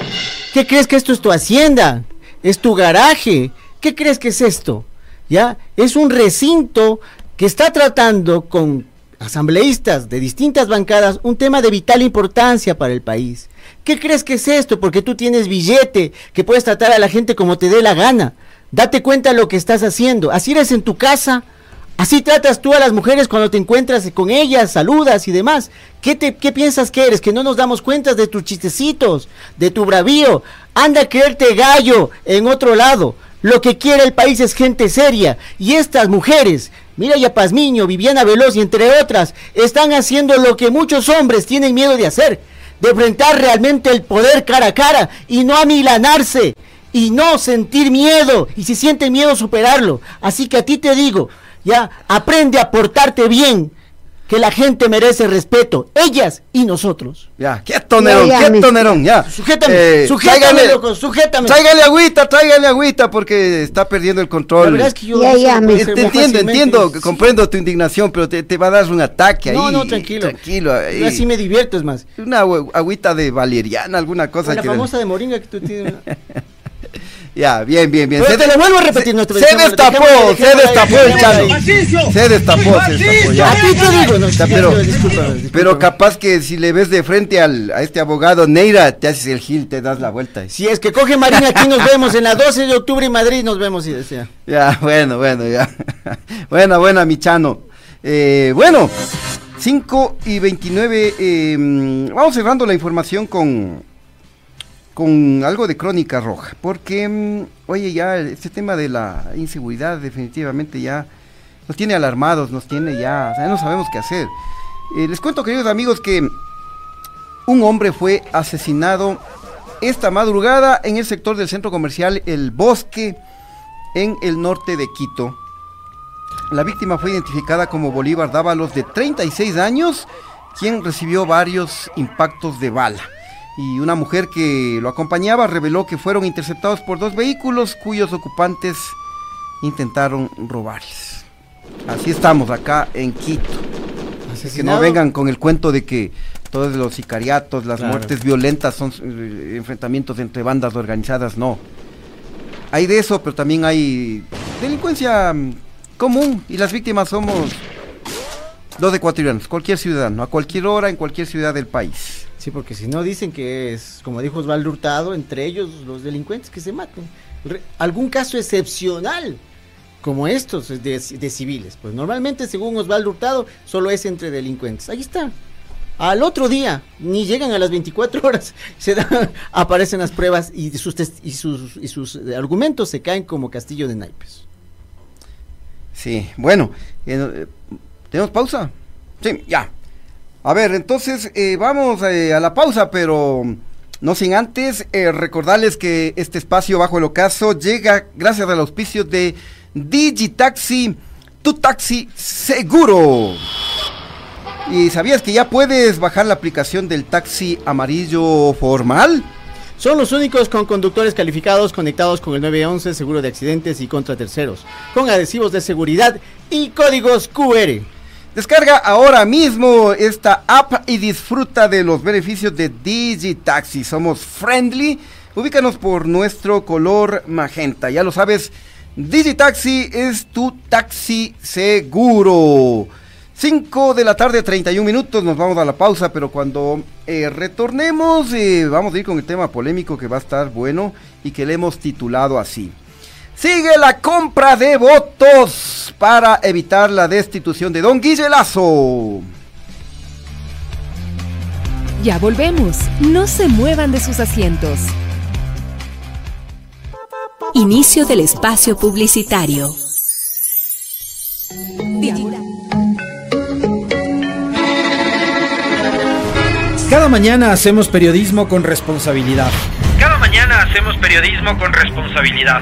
¿Qué crees que esto es tu hacienda? ¿Es tu garaje? ¿Qué crees que es esto? ¿Ya? Es un recinto que está tratando con asambleístas de distintas bancadas un tema de vital importancia para el país. ¿Qué crees que es esto? Porque tú tienes billete, que puedes tratar a la gente como te dé la gana. Date cuenta de lo que estás haciendo. Así eres en tu casa, Así tratas tú a las mujeres cuando te encuentras con ellas, saludas y demás. ¿Qué, te, ¿Qué piensas que eres? Que no nos damos cuenta de tus chistecitos, de tu bravío. Anda a creerte gallo en otro lado. Lo que quiere el país es gente seria. Y estas mujeres, mira ya Pazmiño, Viviana Veloz y entre otras, están haciendo lo que muchos hombres tienen miedo de hacer. De enfrentar realmente el poder cara a cara y no amilanarse. Y no sentir miedo. Y si sienten miedo, superarlo. Así que a ti te digo, ya, aprende a portarte bien, que la gente merece respeto, ellas y nosotros. Ya, quieto, Nerón, Ya, ya, quieto, mi- Nerón, ya. Sujétame, sujétame, tráigale- loco, sujétame. Tráigale agüita, tráigale agüita, porque está perdiendo el control. La verdad es que yo Ya, no me- te entiendo, entiendo, que comprendo tu indignación, pero te, te va a dar un ataque No, ahí. no, tranquilo. Tranquilo. ahí. Yo así me divierto, es más. Una agü- agüita de valeriana, alguna cosa Con la que... famosa de Moringa que tú tienes. [laughs] [laughs] Ya, bien, bien, bien. Pero te lo vuelvo a repetir, no te se destapó, se destapó el chano. Se destapó, se destapó. ya. Digo, no, Ya, pero, capaz que si le ves de frente al, a este abogado Neira, te haces el gil, te das la vuelta. Si es que coge Marina, aquí nos vemos en la 12 de octubre en Madrid, nos vemos y desea. Ya, bueno, bueno, ya. [laughs] buena, buena, mi chano. Eh, bueno, 5 y 29. eh, mm, vamos cerrando la información con, con algo de crónica roja. Porque, mm, oye, ya este tema de la inseguridad definitivamente ya nos tiene alarmados, nos tiene ya, o sea, no sabemos qué hacer. Eh, les cuento, queridos amigos, que un hombre fue asesinado esta madrugada en el sector del centro comercial El Bosque, en el norte de Quito. La víctima fue identificada como Bolívar Dávalos, de 36 años, quien recibió varios impactos de bala. Y una mujer que lo acompañaba reveló que fueron interceptados por dos vehículos cuyos ocupantes intentaron robarles. Así estamos acá en Quito. Así que no vengan con el cuento de que todos los sicariatos, las Claro. muertes violentas son eh, enfrentamientos entre bandas organizadas, no. Hay de eso, pero también hay delincuencia mm, común y las víctimas somos los ecuatorianos, cualquier ciudadano, a cualquier hora, en cualquier ciudad del país. Sí, porque si no dicen que es, como dijo Osvaldo Hurtado, entre ellos los delincuentes que se maten. Algún caso excepcional, como estos de, civiles. Pues normalmente, según Osvaldo Hurtado, solo es entre delincuentes. Ahí está. Al otro día, ni llegan a las 24 horas, [laughs] se da- aparecen las pruebas y sus, y sus, y sus eh, argumentos se caen como castillo de naipes. Sí, bueno, eh, ¿tenemos pausa? Sí, ya. A ver, entonces eh, vamos eh, a la pausa, pero no sin antes eh, recordarles que este espacio bajo el ocaso llega gracias al auspicio de Digitaxi, tu taxi seguro. ¿Y sabías que ya puedes bajar la aplicación del taxi amarillo formal? Son los únicos con conductores calificados conectados con el 911 seguro de accidentes y contra terceros, con adhesivos de seguridad y códigos QR. Descarga ahora mismo esta app y disfruta de los beneficios de Digitaxi. Somos friendly. Ubícanos por nuestro color magenta. Ya lo sabes, Digitaxi es tu taxi seguro. 5 de la tarde, 31 minutos, nos vamos a la pausa, pero cuando eh, retornemos eh, vamos a ir con el tema polémico que va a estar bueno y que le hemos titulado así. Sigue la compra de votos para evitar la destitución de Don Guille Lazo. Ya volvemos, no se muevan de sus asientos. Inicio del espacio publicitario. Cada mañana hacemos periodismo con responsabilidad. Cada mañana hacemos periodismo con responsabilidad.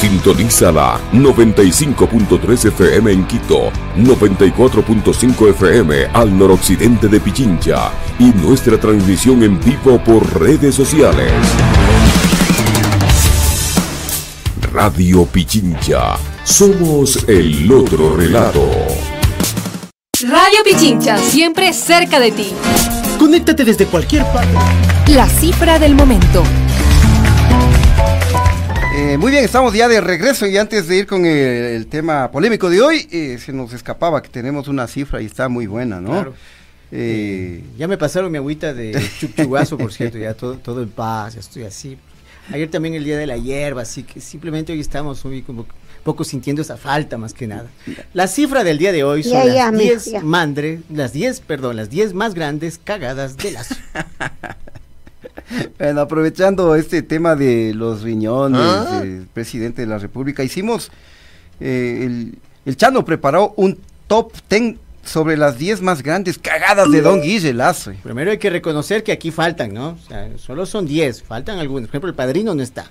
Sintoniza la 95.3 FM en Quito, 94.5 FM al noroccidente de Pichincha y nuestra transmisión en vivo por redes sociales. Radio Pichincha, somos el otro relato. Radio Pichincha, siempre cerca de ti. Conéctate desde cualquier parte. La cifra del momento. Eh, muy bien, estamos ya de regreso y antes de ir con el, el tema polémico de hoy, eh, se nos escapaba que tenemos una cifra y está muy buena, ¿no? Claro. Eh, Ya me pasaron mi agüita de [laughs] chuchugazo, por cierto, ya todo, todo en paz, ya estoy así. Ayer también el día de la hierba, así que simplemente hoy estamos muy como poco sintiendo esa falta más que nada. La cifra del día de hoy son ya, las mijo, 10 ya. mandre, las 10, perdón, las 10 más grandes cagadas de las [laughs] [laughs] Bueno, aprovechando este tema de los riñones Ah. del presidente de la República, hicimos, eh, el, el Chano preparó un top 10 sobre las 10 más grandes cagadas de Don Guille Lazo. Primero hay que reconocer que aquí faltan, ¿no? O sea, solo son 10, faltan algunos. Por ejemplo, el padrino no está.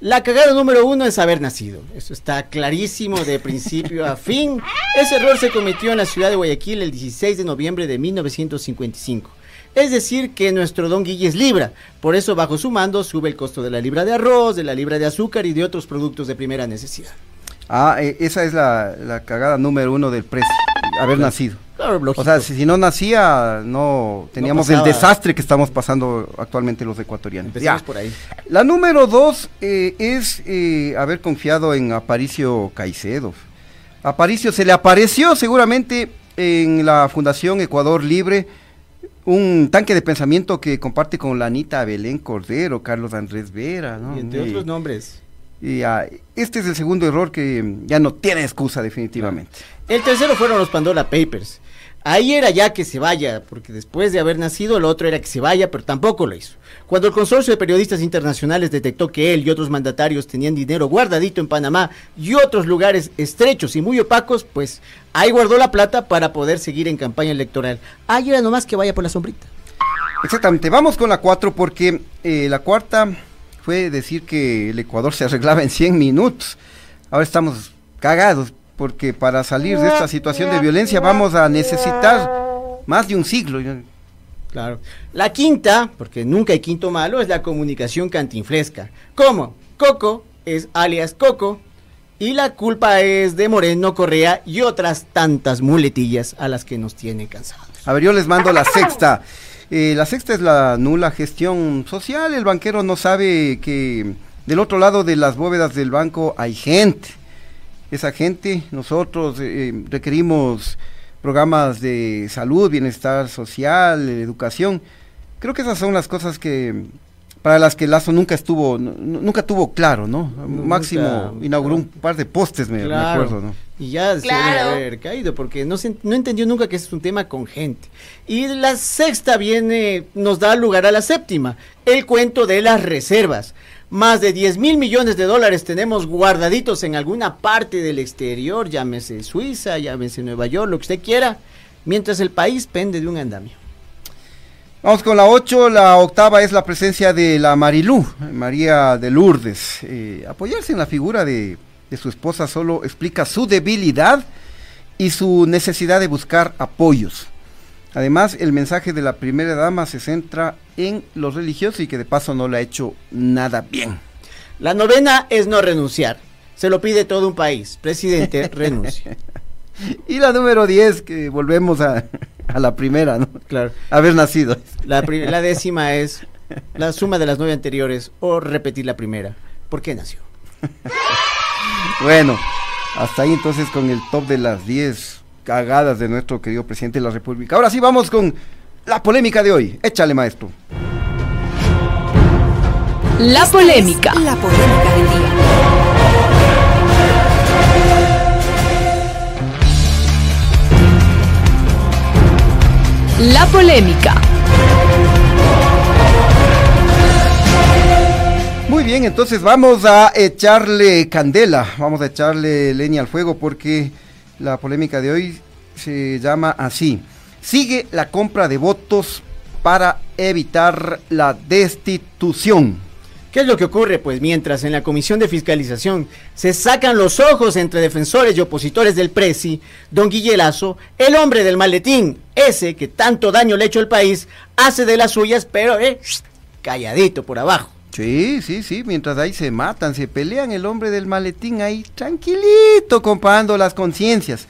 La cagada número uno es haber nacido. Eso está clarísimo de principio a fin. Ese error se cometió en la ciudad de Guayaquil el 16 de noviembre de 1955. Es decir, que nuestro don Guille es libra. Por eso, bajo su mando, sube el costo de la libra de arroz, de la libra de azúcar y de otros productos de primera necesidad. Ah, eh, esa es la, la cagada número uno del precio, haber nacido. Claro, lógico. O sea, si, si no nacía, no teníamos el desastre que estamos pasando actualmente los ecuatorianos. Empecemos Ya. por ahí. La número dos eh, es eh, haber confiado en Aparicio Caicedo. Aparicio se le apareció seguramente en la Fundación Ecuador Libre un tanque de pensamiento que comparte con la Anita Belén Cordero, Carlos Andrés Vera, ¿no? Y entre Y- otros nombres. y, ah, este es el segundo error que ya no tiene excusa definitivamente. El tercero fueron los Pandora Papers. Ahí era ya que se vaya, porque después de haber nacido, el otro era que se vaya, pero tampoco lo hizo. Cuando el consorcio de periodistas internacionales detectó que él y otros mandatarios tenían dinero guardadito en Panamá y otros lugares estrechos y muy opacos, pues ahí guardó la plata para poder seguir en campaña electoral. Ahí era nomás que vaya por la sombrita. Exactamente, vamos con la cuatro porque eh, la cuarta fue decir que el Ecuador se arreglaba en 100 minutos. Ahora estamos cagados porque para salir de esta situación de violencia vamos a necesitar más de un siglo. Claro. La quinta, porque nunca hay quinto malo, es la comunicación cantinflesca. ¿Cómo? Coco es alias Coco y la culpa es de Moreno Correa y otras tantas muletillas a las que nos tiene cansados. A ver, yo les mando la sexta. Eh, la sexta es la nula gestión social. El banquero no sabe que del otro lado de las bóvedas del banco hay gente. Esa gente, nosotros eh, requerimos programas de salud, bienestar social, educación. Creo que esas son las cosas que para las que Lazo nunca estuvo, nu- nunca tuvo claro, ¿no? Máximo inauguró un par de postes, me, acuerdo, ¿no? Y ya se debe haber caído porque no, se, no entendió nunca que ese es un tema con gente. Y la sexta viene, nos da lugar a la séptima, el cuento de las reservas. Más de 10 mil millones de dólares tenemos guardaditos en alguna parte del exterior, llámese Suiza, llámese Nueva York, lo que usted quiera, mientras el país pende de un andamio. Vamos con la 8, la octava es la presencia de la Marilú, María de Lourdes. Eh, apoyarse en la figura de, de su esposa solo explica su debilidad y su necesidad de buscar apoyos. Además, el mensaje de la primera dama se centra en los religiosos y que de paso no le ha hecho nada bien. La novena es no renunciar. Se lo pide todo un país. Presidente, [laughs] renuncia. y la número 10, que volvemos a, a, la primera, ¿no? Claro. Haber nacido. La, la décima es la suma de las nueve anteriores o repetir la primera. ¿Por qué nació? [laughs] bueno, hasta ahí entonces con el top de las 10 cagadas de nuestro querido presidente de la República. Ahora sí vamos con la polémica de hoy. Échale, maestro. La polémica. La polémica del día. La polémica. Muy bien, entonces vamos a echarle candela, vamos a echarle leña al fuego porque la polémica de hoy se llama así. Sigue la compra de votos para evitar la destitución. ¿Qué es lo que ocurre? Pues mientras en la Comisión de Fiscalización se sacan los ojos entre defensores y opositores del Presi, don Guillelazo, el hombre del maletín, ese que tanto daño le ha hecho al país, hace de las suyas, pero eh, calladito por abajo. Sí, sí, sí, mientras ahí se matan, se pelean, el hombre del maletín ahí tranquilito comparando las conciencias.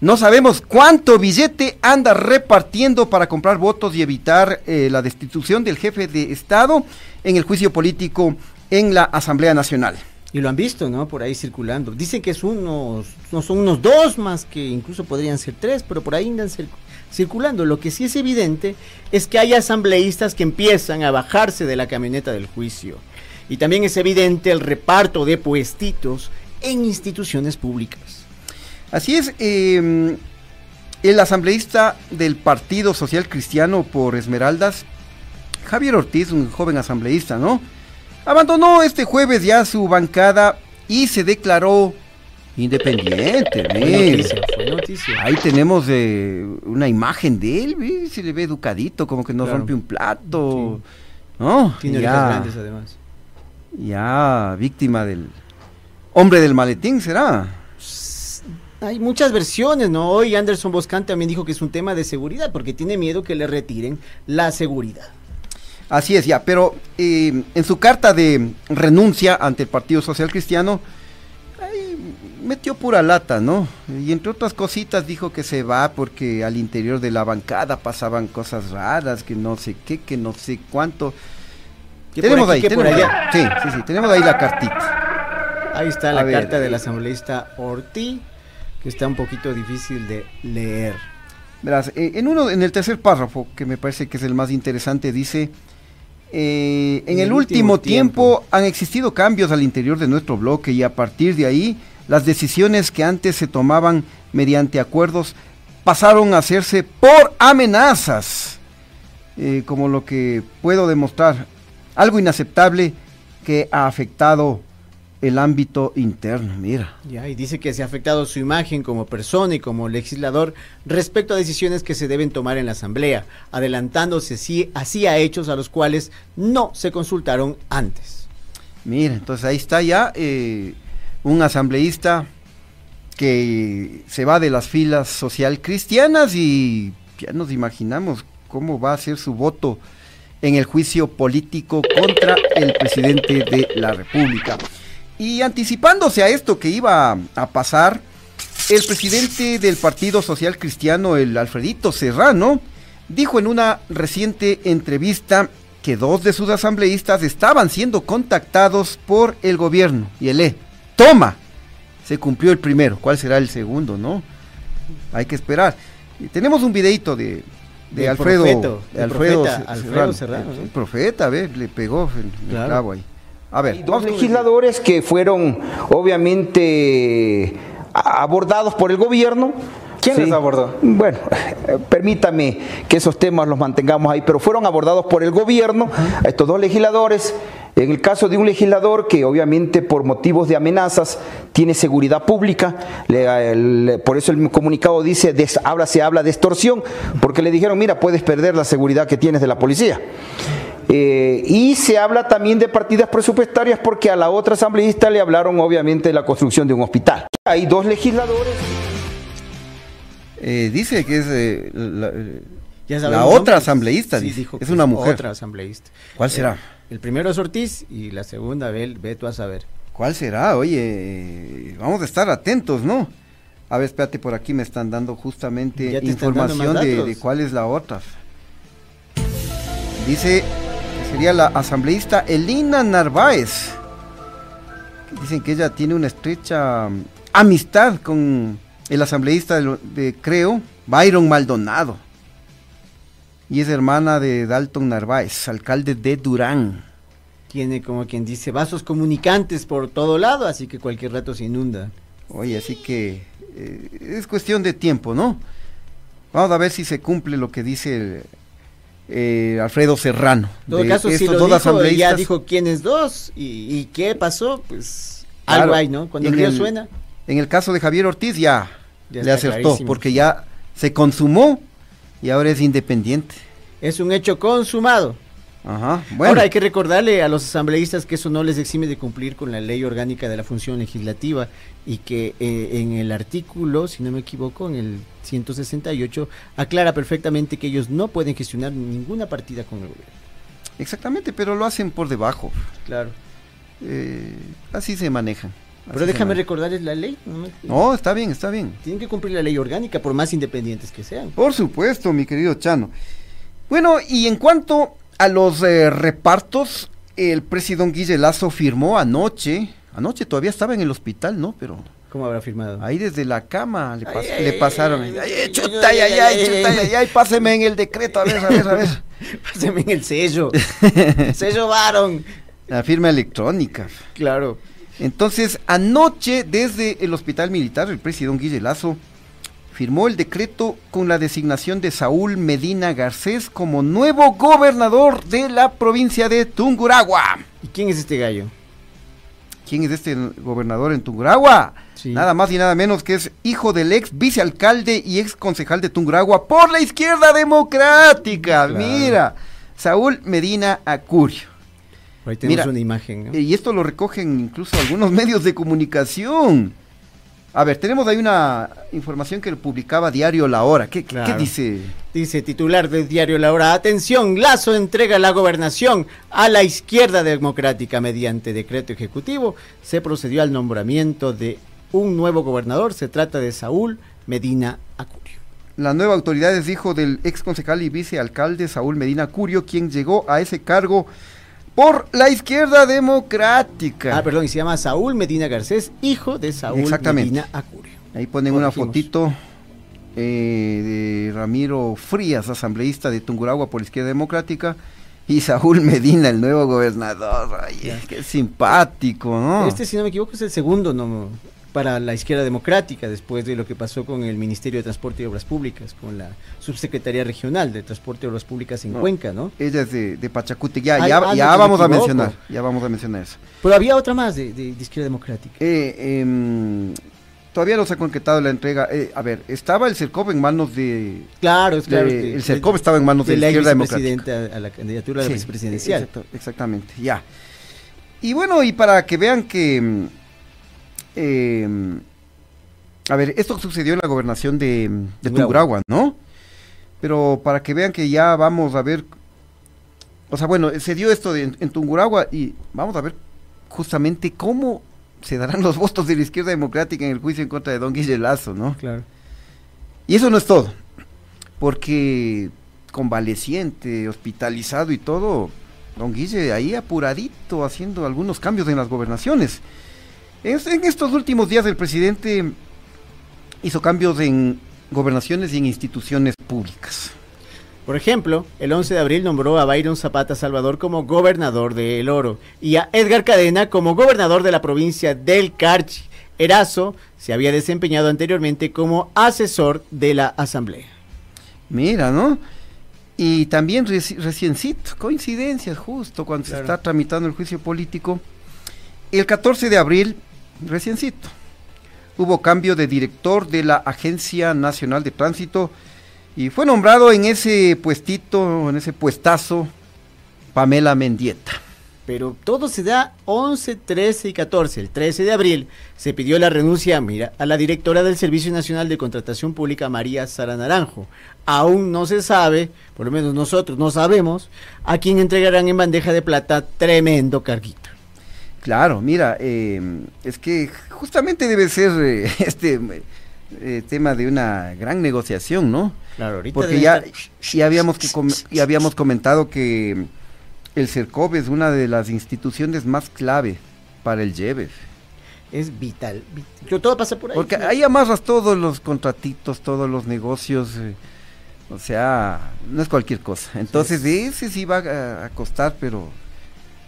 No sabemos cuánto billete anda repartiendo para comprar votos y evitar eh, la destitución del jefe de Estado en el juicio político en la Asamblea Nacional. Y lo han visto, ¿no? Por ahí circulando. Dicen que es unos, no son unos dos más, que incluso podrían ser tres, pero por ahí andan circulando. Lo que sí es evidente es que hay asambleístas que empiezan a bajarse de la camioneta del juicio. Y también es evidente el reparto de puestitos en instituciones públicas. Así es, em, el asambleísta del Partido Social Cristiano por Esmeraldas, Javier Ortiz, un joven asambleísta, ¿no? Abandonó este jueves ya su bancada y se declaró independiente. Ahí tenemos eh, una imagen de él, se le ve educadito, como que no rompe un plato. ¿no? Tiene ya, grandes además. Ya víctima del hombre del maletín, ¿será? Hay muchas versiones, ¿no? Hoy Anderson Boscan también dijo que es un tema de seguridad, porque tiene miedo que le retiren la seguridad. Así es, ya, pero eh, en su carta de renuncia ante el Partido Social Cristiano, metió pura lata, ¿no? Y entre otras cositas dijo que se va porque al interior de la bancada pasaban cosas raras, que no sé qué, que no sé cuánto. tenemos ahí, tenemos allá. Sí, sí, sí, tenemos ahí la cartita. Ahí está la carta del asambleísta Ortiz que está un poquito difícil de leer. Verás, eh, en uno, en el tercer párrafo, que me parece que es el más interesante, dice eh, en, el, último, tiempo, han existido cambios al interior de nuestro bloque y a partir de ahí las decisiones que antes se tomaban mediante acuerdos pasaron a hacerse por amenazas, eh, como lo que puedo demostrar, algo inaceptable que ha afectado el ámbito interno, mira. Ya, y dice que se ha afectado su imagen como persona y como legislador respecto a decisiones que se deben tomar en la Asamblea, adelantándose así, así a hechos a los cuales no se consultaron antes. Mira, entonces ahí está ya eh, un asambleísta que se va de las filas social cristianas y ya nos imaginamos cómo va a ser su voto en el juicio político contra el presidente de la República. Y anticipándose a esto que iba a pasar, el presidente del Partido Social Cristiano, el Alfredito Serrano, dijo en una reciente entrevista que dos de sus asambleístas estaban siendo contactados por el gobierno. Y él, toma, se cumplió el primero. ¿Cuál será el segundo, no? Hay que esperar. Y tenemos un videito de, de Alfredo, de Alfredo, Serrano. El, profeta, a ver, le pegó el, el clavo ahí. A ver, dos legisladores que fueron obviamente abordados por el gobierno. ¿Quién les abordó? Bueno, permítame que esos temas los mantengamos ahí, pero fueron abordados por el gobierno, estos dos legisladores. En el caso de un legislador que obviamente por motivos de amenazas tiene seguridad pública, por eso el comunicado dice, habla, se habla de extorsión, porque le dijeron, mira, puedes perder la seguridad que tienes de la policía. Eh, y se habla también de partidas presupuestarias porque a la otra asambleísta le hablaron obviamente de la construcción de un hospital. Hay dos legisladores. Eh, dice que es eh, la, eh, Ya la sabemos otra asambleísta, Sí, dice. dijo es una mujer. Otra asambleísta. ¿Cuál será? El primero es Ortiz y la segunda, ve, ve tú a saber. ¿Cuál será? Oye, vamos a estar atentos, ¿no? A ver, espérate, por aquí me están dando justamente dando información de, cuál es la otra. Dice que sería la asambleísta Elina Narváez. Dicen que ella tiene una estrecha mm, amistad con el asambleísta de, de Creo, Byron Maldonado. Y es hermana de Dalton Narváez, alcalde de Durán. Tiene como quien dice vasos comunicantes por todo lado, así que cualquier rato se inunda. Oye, así que eh, es cuestión de tiempo, ¿no? Vamos a ver si se cumple lo que dice el, eh, Alfredo Serrano. En todo caso, si lo dos dijo, ya dijo quiénes dos y, y qué pasó, pues Claro, algo hay, ¿no? Cuando el río suena. En el caso de Javier Ortiz ya, Ya le acertó, clarísimo. porque ya se consumó y ahora es independiente. Es un hecho consumado. Ajá, bueno. Ahora hay que recordarle a los asambleístas que eso no les exime de cumplir con la ley orgánica de la función legislativa y que eh, en el artículo, si no me equivoco, en el 168, aclara perfectamente que ellos no pueden gestionar ninguna partida con el gobierno. Exactamente, pero lo hacen por debajo. Claro. Eh, así se manejan. Pero déjame recordarles la ley. No, está bien, está bien. Tienen que cumplir la ley orgánica por más independientes que sean. Por supuesto, mi querido Chano. Bueno, y en cuanto a los eh, repartos, el presidente Guille Lazo firmó anoche, anoche todavía estaba en el hospital, ¿no? Pero ¿Cómo habrá firmado? ahí desde la cama le, pas- Ay, le ay, pasaron. ay, chuta, ay, ay, ay, ay, ay, chuta, ay. ay, ay, páseme en el decreto, a ver, a ver, a ver. [laughs] Páseme en el sello. [laughs] sello varón. La firma electrónica. Claro. Entonces, anoche, desde el Hospital Militar, el presidente Guille Lazo firmó el decreto con la designación de Saúl Medina Garcés como nuevo gobernador de la provincia de Tunguragua. ¿Y quién es este gallo? ¿Quién es este gobernador en Tunguragua? Sí. Nada más y nada menos que es hijo del ex vicealcalde y ex concejal de Tunguragua por la izquierda democrática. Claro. Mira, Saúl Medina Acurio. Ahí tenemos Mira, una imagen. ¿no? Eh, Y esto lo recogen incluso algunos [laughs] medios de comunicación. A ver, tenemos ahí una información que publicaba Diario La Hora. ¿Qué, qué dice? Dice titular del diario La Hora, atención, Lazo entrega la gobernación a la izquierda democrática mediante decreto ejecutivo. Se procedió al nombramiento de un nuevo gobernador, se trata de Saúl Medina Acurio. La nueva autoridad es hijo del ex concejal y vicealcalde Saúl Medina Curio, quien llegó a ese cargo por la izquierda democrática. Ah, perdón, y se llama Saúl Medina Garcés, hijo de Saúl Exactamente. Medina Acurio. Ahí ponen una fotito eh, de Ramiro Frías, asambleísta de Tunguragua por la izquierda democrática, y Saúl Medina, el nuevo gobernador. Ay, qué simpático, ¿no? Este, si no me equivoco, es el segundo no, para la izquierda democrática, después de lo que pasó con el Ministerio de Transporte y Obras Públicas, con la Subsecretaría Regional de Transporte y Obras Públicas en No, Cuenca, ¿no? Ella es de, de Pachacute, ya, Ay, ya, ah, ya no, vamos a mencionar, ya vamos a mencionar eso. Pero había otra más de, de- de izquierda democrática. Eh, em, todavía no se ha concretado la entrega. Eh, a ver, estaba el CERCOP en manos de... Claro, es claro. de- el CERCOP estaba en manos de, la izquierda democrática. vicepresidenta a la candidatura de la vicepresidencial. exacto- exactamente, ya. Y bueno, y para que vean que... em, a ver, esto sucedió en la gobernación de, de Tungurahua. ¿no? Pero para que vean que ya vamos a ver... O sea, bueno, se dio esto de- en Tungurahua y vamos a ver justamente cómo se darán los votos de la izquierda democrática en el juicio en contra de Don Guille Lazo, ¿no? Claro. Y eso no es todo, porque convaleciente, hospitalizado y todo, don Guille ahí apuradito haciendo algunos cambios en las gobernaciones. Es- en estos últimos días el presidente hizo cambios en gobernaciones y en instituciones públicas. Por ejemplo, el 11 de abril nombró a Byron Zapata Salvador como gobernador de El Oro y a Edgar Cadena como gobernador de la provincia del Carchi. Erazo se había desempeñado anteriormente como asesor de la asamblea. Mira, ¿no? Y también reci- reciencito, coincidencias, justo cuando se está tramitando el juicio político. El 14 de abril, reciencito, hubo cambio de director de la Agencia Nacional de Tránsito y fue nombrado en ese puestito, en ese puestazo, Pamela Mendieta. pero todo se da 11, 13 y 14. El 13 de abril se pidió la renuncia, a la directora del Servicio Nacional de Contratación Pública, María Sara Naranjo. Aún no se sabe, por lo menos nosotros no sabemos, a quién entregarán en bandeja de plata tremendo carguito. Claro, mira, eh, es que justamente debe ser eh, [laughs] este eh, tema de una gran negociación, ¿no? Claro, ahorita Porque ya, estar- ya, habíamos que ya [laughs] habíamos comentado que el CERCOV es una de las instituciones más clave para el lleve. Es vital. vit- que todo pasa por ahí. Porque ahí amarras todos los contratitos, todos los negocios. eh, o sea, no es cualquier cosa. Entonces, ese sí va a, a costar, pero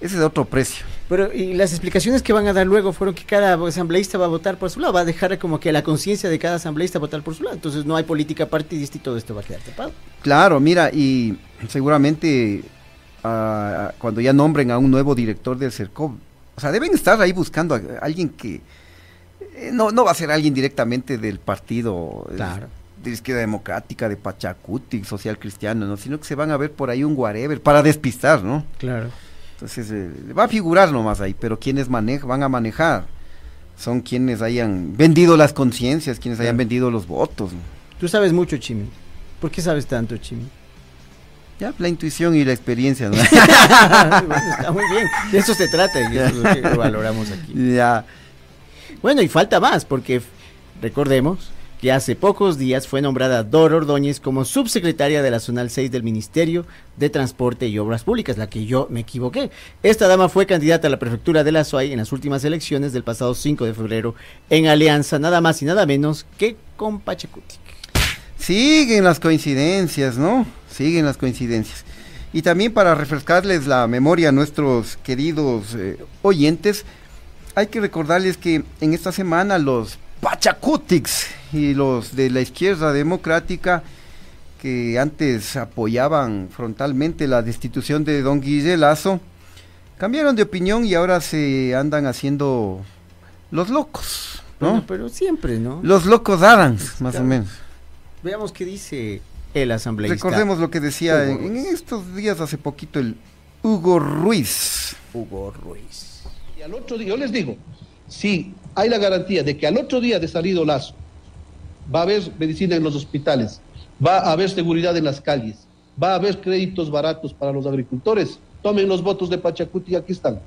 ese es otro precio. Pero y las explicaciones que van a dar luego fueron que cada asambleísta va a votar por su lado, va a dejar como que la conciencia de cada asambleísta votar por su lado. Entonces no hay política partidista y todo esto va a quedar tapado. Claro, mira, y seguramente ah, cuando ya nombren a un nuevo director del CERCOV, o sea, deben estar ahí buscando a, a alguien que eh, no, no va a ser alguien directamente del partido Claro. de izquierda democrática, de Pachacuti, social cristiano, ¿no? sino que se van a ver por ahí un whatever para despistar, ¿no? Claro. Entonces eh, va a figurar nomás ahí, pero quienes manejan, van a manejar son quienes hayan vendido las conciencias, quienes hayan vendido los votos. ¿no? Tú sabes mucho, Chimi. ¿Por qué sabes tanto, Chimi? Ya, la intuición y la experiencia, ¿no? [laughs] Bueno, está muy bien. De eso se trata y eso es lo que valoramos aquí. [laughs] Ya. Bueno, y falta más, porque recordemos que hace pocos días fue nombrada Dora Ordóñez como subsecretaria de la Zonal 6 del Ministerio de Transporte y Obras Públicas, la que yo me equivoqué. Esta dama fue candidata a la prefectura de la SOAI en las últimas elecciones del pasado 5 de febrero en alianza nada más y nada menos que con Pachacuti. Siguen las coincidencias, ¿no? Siguen las coincidencias. Y también para refrescarles la memoria a nuestros queridos eh, oyentes, hay que recordarles que en esta semana los Pachacutics y los de la izquierda democrática que antes apoyaban frontalmente la destitución de don Guille Lazo, cambiaron de opinión y ahora se andan haciendo los locos, ¿no? Bueno, pero siempre, ¿no? Los locos Adams, más o menos. Veamos qué dice el asambleísta. Recordemos lo que decía Hugo en, en estos días hace poquito el Hugo Ruiz. Hugo Ruiz. Y al otro día, yo les digo, si hay la garantía de que al otro día de salido Lazo va a haber medicina en los hospitales, va a haber seguridad en las calles, va a haber créditos baratos para los agricultores, tomen los votos de Pachacuti aquí están.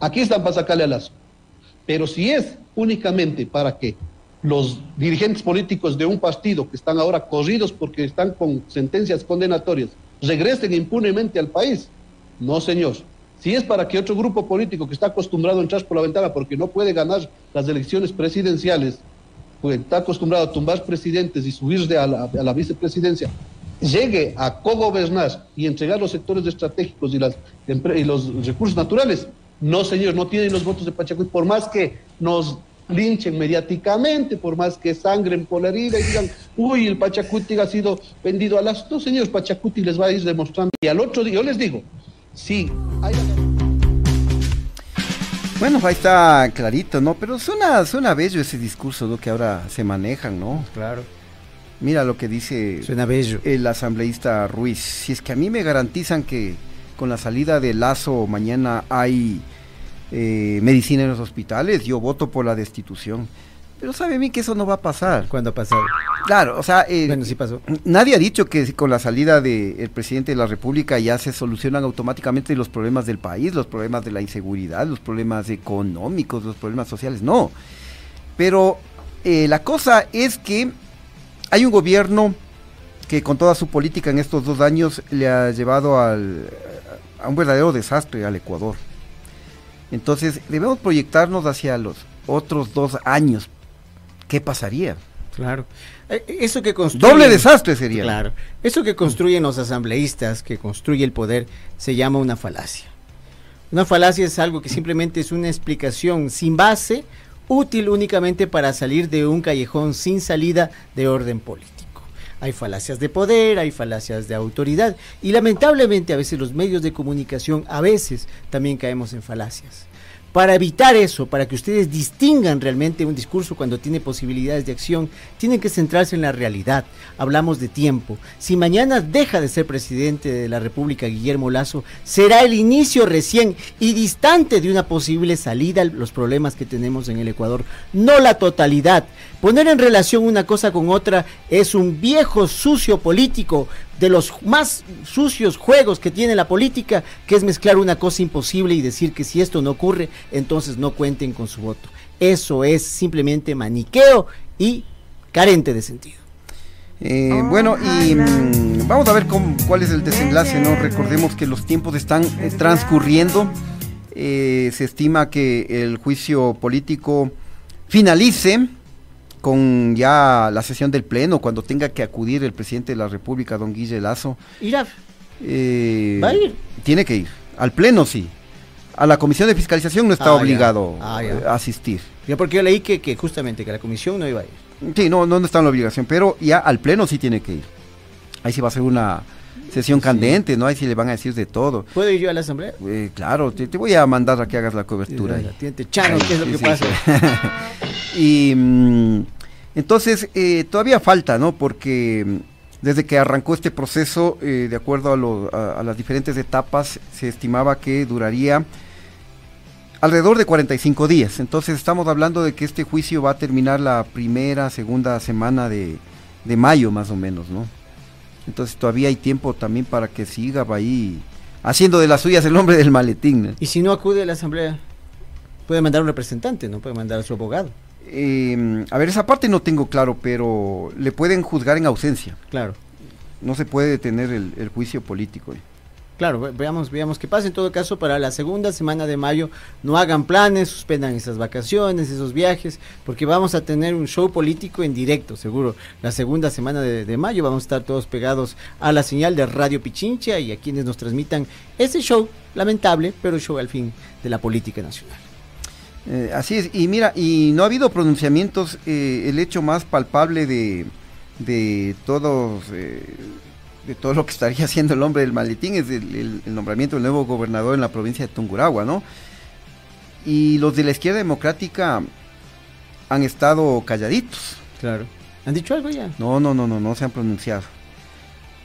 Aquí están para sacarle a Lazo. Pero si es únicamente para que los dirigentes políticos de un partido que están ahora corridos porque están con sentencias condenatorias regresen impunemente al país, no señor. Si es para que otro grupo político que está acostumbrado a entrar por la ventana porque no puede ganar las elecciones presidenciales, está acostumbrado a tumbar presidentes y subirse a la, vicepresidencia, llegue a cogobernar y entregar los sectores estratégicos y, los recursos naturales, no señor, no tienen los votos de Pachacuti, por más que nos linchen mediáticamente, por más que sangren por la herida y digan, uy, el Pachacuti ha sido vendido a las... No, señor, Pachacuti les va a ir demostrando. Y al otro día, yo les digo, sí, hay... Bueno, ahí está clarito, ¿no? Pero suena, suena bello ese discurso, ¿no? Que ahora se manejan, ¿no? Claro. Mira lo que dice Suena bello. el asambleísta Ruiz. Si es que a mí me garantizan que con la salida de Lazo mañana hay eh, medicina en los hospitales, yo voto por la destitución. Pero sabe a mí que eso no va a pasar. ¿Cuándo ha pasado? Claro, o sea, eh, Bueno, sí pasó. nadie ha dicho que con la salida del presidente de la República ya se solucionan automáticamente los problemas del país, los problemas de la inseguridad, los problemas económicos, los problemas sociales. No. Pero eh, la cosa es que hay un gobierno que con toda su política en estos dos años le ha llevado al, a un verdadero desastre al Ecuador. Entonces debemos proyectarnos hacia los otros dos años. ¿Qué pasaría? Claro. Eh, Eso que construye. Doble desastre sería. Claro. Eso que construyen los asambleístas, que construye el poder, se llama una falacia. Una falacia es algo que simplemente es una explicación sin base, útil únicamente para salir de un callejón sin salida de orden político. Hay falacias de poder, hay falacias de autoridad y lamentablemente a veces los medios de comunicación, a veces también caemos en falacias. Para evitar eso, para que ustedes distingan realmente un discurso cuando tiene posibilidades de acción, tienen que centrarse en la realidad. Hablamos de tiempo. Si mañana deja de ser presidente de la República Guillermo Lazo, será el inicio recién y distante de una posible salida a los problemas que tenemos en el Ecuador, no la totalidad. Poner en relación una cosa con otra es un viejo sucio político de los más sucios juegos que tiene la política, que es mezclar una cosa imposible y decir que si esto no ocurre, entonces no cuenten con su voto. Eso es simplemente maniqueo y carente de sentido. Eh, bueno, y mm, vamos a ver cómo, cuál es el desenlace, ¿no? Recordemos que los tiempos están eh, transcurriendo. Eh, se estima que el juicio político finalice con ya la sesión del Pleno, cuando tenga que acudir el presidente de la República, don Guille Lazo. ¿Irá? Eh, ¿Va a ir? Tiene que ir. Al Pleno sí. A la Comisión de Fiscalización no está Ah, obligado Ah, a asistir. Ya porque yo leí que, que justamente que la comisión no iba a ir. Sí, no, no está en la obligación, pero ya al Pleno sí tiene que ir. Ahí sí va a ser una sesión candente, ¿no? Ahí sí le van a decir de todo. ¿Puedo ir yo a la asamblea? Eh, claro, te, te voy a mandar a que hagas la cobertura. ahí. Chano, ¿qué es lo Sí, que sí, pasa? [laughs] y mm, entonces eh, todavía falta, ¿no? Porque mm, desde que arrancó este proceso, eh, de acuerdo a, lo- a- las diferentes etapas, se estimaba que duraría alrededor de 45 días. Entonces estamos hablando de que este juicio va a terminar la primera, segunda semana de, de mayo más o menos, ¿no? Entonces todavía hay tiempo también para que siga ahí haciendo de las suyas el hombre del maletín. Y si no acude a la asamblea, puede mandar un representante, no puede mandar a su abogado. Eh, a ver, esa parte no tengo claro, pero le pueden juzgar en ausencia. Claro. No se puede detener el, el juicio político. eh. Claro, ve- veamos, veamos qué pasa. En todo caso, para la segunda semana de mayo, no hagan planes, suspendan esas vacaciones, esos viajes, porque vamos a tener un show político en directo, seguro. La segunda semana de, de mayo vamos a estar todos pegados a la señal de Radio Pichincha y a quienes nos transmitan ese show, lamentable, pero show al fin de la política nacional. Eh, así es, y mira, y no ha habido pronunciamientos, eh, el hecho más palpable de, de todos, eh, de todo lo que estaría [laughs] haciendo el hombre del maletín es el, el- el nombramiento del nuevo gobernador en la provincia de Tungurahua, ¿no? Y los de la izquierda democrática han estado calladitos. Claro. ¿Han dicho algo ya? No, no, no, no, no se han pronunciado.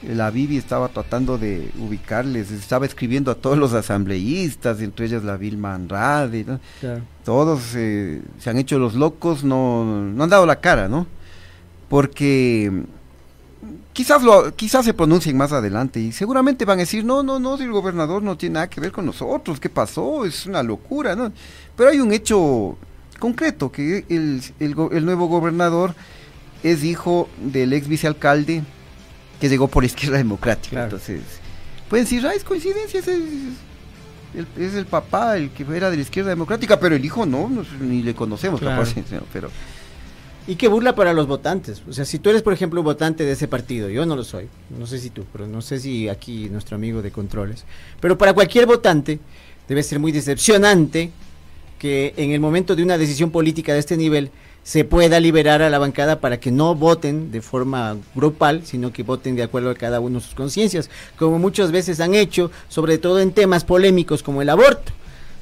La Bibi estaba tratando de ubicarles, estaba escribiendo a todos los asambleístas, entre ellas la Vilma Andrade, ¿no? Claro. todos eh, se han hecho los locos, no, no han dado la cara, ¿no? Porque quizás lo, quizás se pronuncien más adelante y seguramente van a decir, no, no, no, si el gobernador no tiene nada que ver con nosotros, ¿qué pasó? Es una locura, ¿no? Pero hay un hecho concreto, que el, el nuevo gobernador es hijo del ex vicealcalde que llegó por la izquierda democrática. Entonces, pueden decir, ah, es coincidencia, es el, el- es el papá el que era de la izquierda democrática, pero el hijo no, no- ni le conocemos, Claro. capaz, [laughs] pero Y qué burla para los votantes. O sea, si tú eres, por ejemplo, un votante de ese partido, yo no lo soy, no sé si tú, pero no sé si aquí nuestro amigo de controles, pero para cualquier votante debe ser muy decepcionante que en el momento de una decisión política de este nivel se pueda liberar a la bancada para que no voten de forma grupal, sino que voten de acuerdo a cada uno sus conciencias, como muchas veces han hecho, sobre todo en temas polémicos como el aborto.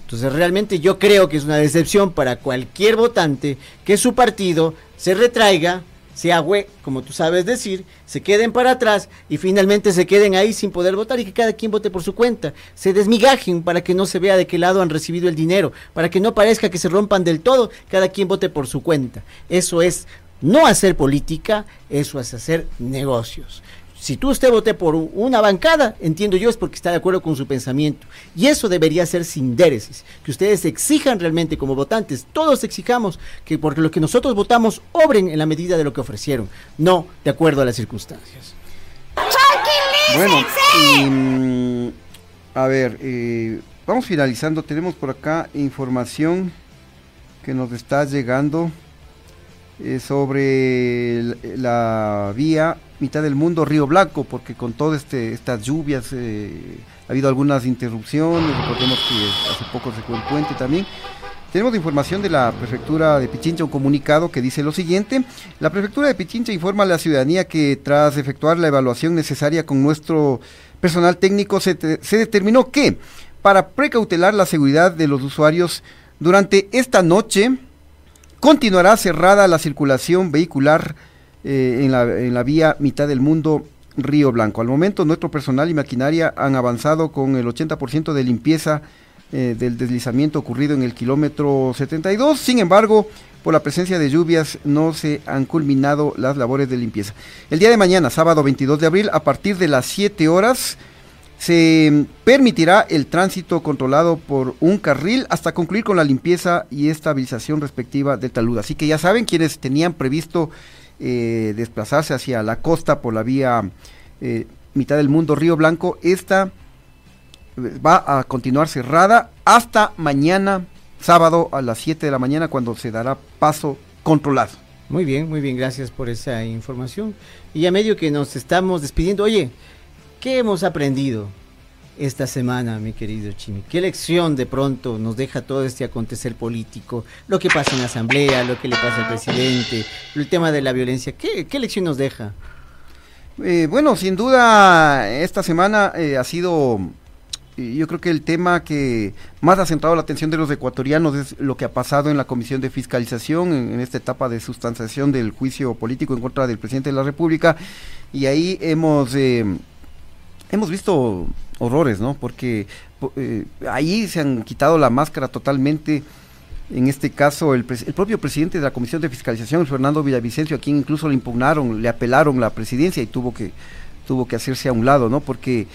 Entonces realmente yo creo que es una decepción para cualquier votante que su partido se retraiga, se agüe, como tú sabes decir, se queden para atrás y finalmente se queden ahí sin poder votar y que cada quien vote por su cuenta. Se desmigajen para que no se vea de qué lado han recibido el dinero, para que no parezca que se rompan del todo, cada quien vote por su cuenta. Eso es no hacer política, eso es hacer negocios. Si tú usted vote por un- una bancada, entiendo yo, es porque está de acuerdo con su pensamiento. Y eso debería ser sin déresis. Que ustedes exijan realmente como votantes, todos exijamos que porque lo que nosotros votamos obren en la medida de lo que ofrecieron, no de acuerdo a las circunstancias. bueno, y, mm, a ver, eh, vamos finalizando, tenemos por acá información que nos está llegando eh, sobre la vía mitad del mundo Río Blanco, porque con todas este, estas lluvias eh, ha habido algunas interrupciones, recordemos que hace poco se fue el puente también. Tenemos información de la prefectura de Pichincha, un comunicado que dice lo siguiente. La prefectura de Pichincha informa a la ciudadanía que tras efectuar la evaluación necesaria con nuestro personal técnico se, se determinó que para precautelar la seguridad de los usuarios Durante esta noche continuará cerrada la circulación vehicular eh, en, la, vía mitad del mundo Río Blanco. Al momento nuestro personal y maquinaria han avanzado con el 80% de limpieza eh, del deslizamiento ocurrido en el kilómetro 72. Sin embargo, por la presencia de lluvias no se han culminado las labores de limpieza. El día de mañana, sábado 22 de abril, a partir de las 7 horas, se permitirá el tránsito controlado por un carril hasta concluir con la limpieza y estabilización respectiva del talud. Así que ya saben, quienes tenían previsto eh, desplazarse hacia la costa por la vía eh, mitad del mundo Río Blanco, esta eh, va a continuar cerrada hasta mañana sábado a las 7 de la mañana cuando se dará paso controlado. Muy bien, muy bien, gracias por esa información. Y a medio que nos estamos despidiendo, oye, ¿qué hemos aprendido esta semana, mi querido Chimi? ¿Qué lección de pronto nos deja todo este acontecer político? Lo que pasa en la asamblea, lo que le pasa al presidente, el tema de la violencia, ¿qué, lección nos deja? Eh, bueno, sin duda, esta semana eh, ha sido yo creo que el tema que más ha centrado la atención de los ecuatorianos es lo que ha pasado en la Comisión de Fiscalización en, esta etapa de sustanciación del juicio político en contra del presidente de la República y ahí hemos eh, hemos visto horrores, ¿no? Porque eh, ahí se han quitado la máscara totalmente. En este caso, el, el, propio presidente de la Comisión de Fiscalización, Fernando Villavicencio, a quien incluso le impugnaron, le apelaron la presidencia y tuvo que, tuvo que hacerse a un lado, ¿no? Porque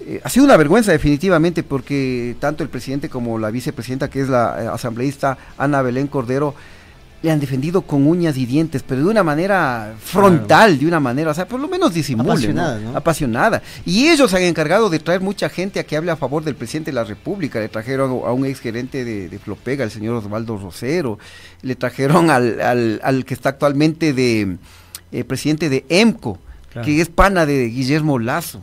eh, ha sido una vergüenza definitivamente porque tanto el presidente como la vicepresidenta, que es la eh, asambleísta Ana Belén Cordero, le han defendido con uñas y dientes, pero de una manera frontal, de una manera, o sea, por lo menos disimule, apasionada, ¿no? apasionada. Y ellos se han encargado de traer mucha gente a que hable a favor del presidente de la República. Le trajeron a un ex gerente de, de Flopega, el señor Osvaldo Rosero. Le trajeron al, al, al que está actualmente de eh, presidente de EMCO, claro. que es pana de Guillermo Lazo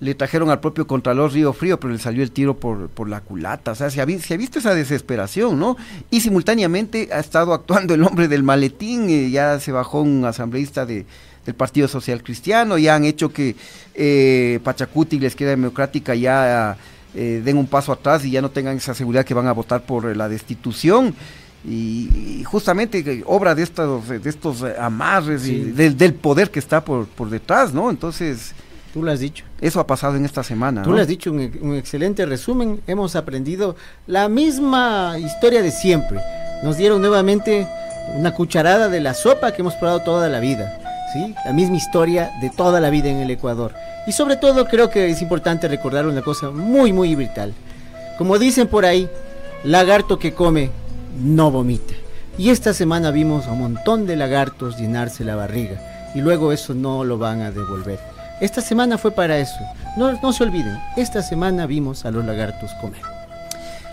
le trajeron al propio Contralor Río Frío, pero le salió el tiro por, por la culata. O sea, se ha, se ha, visto esa desesperación, ¿no? Y simultáneamente ha estado actuando el hombre del maletín, eh, ya se bajó un asambleísta de, del Partido Social Cristiano, ya han hecho que eh, Pachacuti y la izquierda democrática ya eh, den un paso atrás y ya no tengan esa seguridad que van a votar por la destitución. Y, y justamente obra de estos, de estos amarres sí. y del, del poder que está por, por detrás, ¿no? Entonces Tú lo has dicho. Eso ha pasado en esta semana. Tú ¿no? lo has dicho, un, un, excelente resumen. Hemos aprendido la misma historia de siempre. Nos dieron nuevamente una cucharada de la sopa que hemos probado toda la vida. ¿sí? La misma historia de toda la vida en el Ecuador. Y sobre todo creo que es importante recordar una cosa muy, muy vital. Como dicen por ahí, lagarto que come no vomita. Y esta semana vimos a un montón de lagartos llenarse la barriga. Y luego eso no lo van a devolver. Esta semana fue para eso. No, no se olviden, esta semana vimos a los lagartos comer.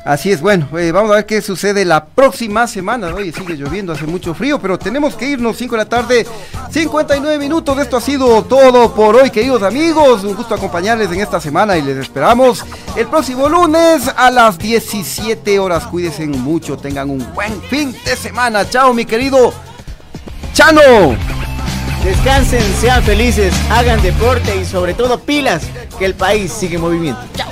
Así es, bueno, eh, vamos a ver qué sucede la próxima semana. Oye, sigue lloviendo, hace mucho frío, pero tenemos que irnos 5 de la tarde, 59 minutos. Esto ha sido todo por hoy, queridos amigos. Un gusto acompañarles en esta semana y les esperamos el próximo lunes a las 17 horas. Cuídense mucho, tengan un buen fin de semana. Chao, mi querido Chano. Descansen, sean felices, hagan deporte y sobre todo pilas, que el país sigue en movimiento. Chao.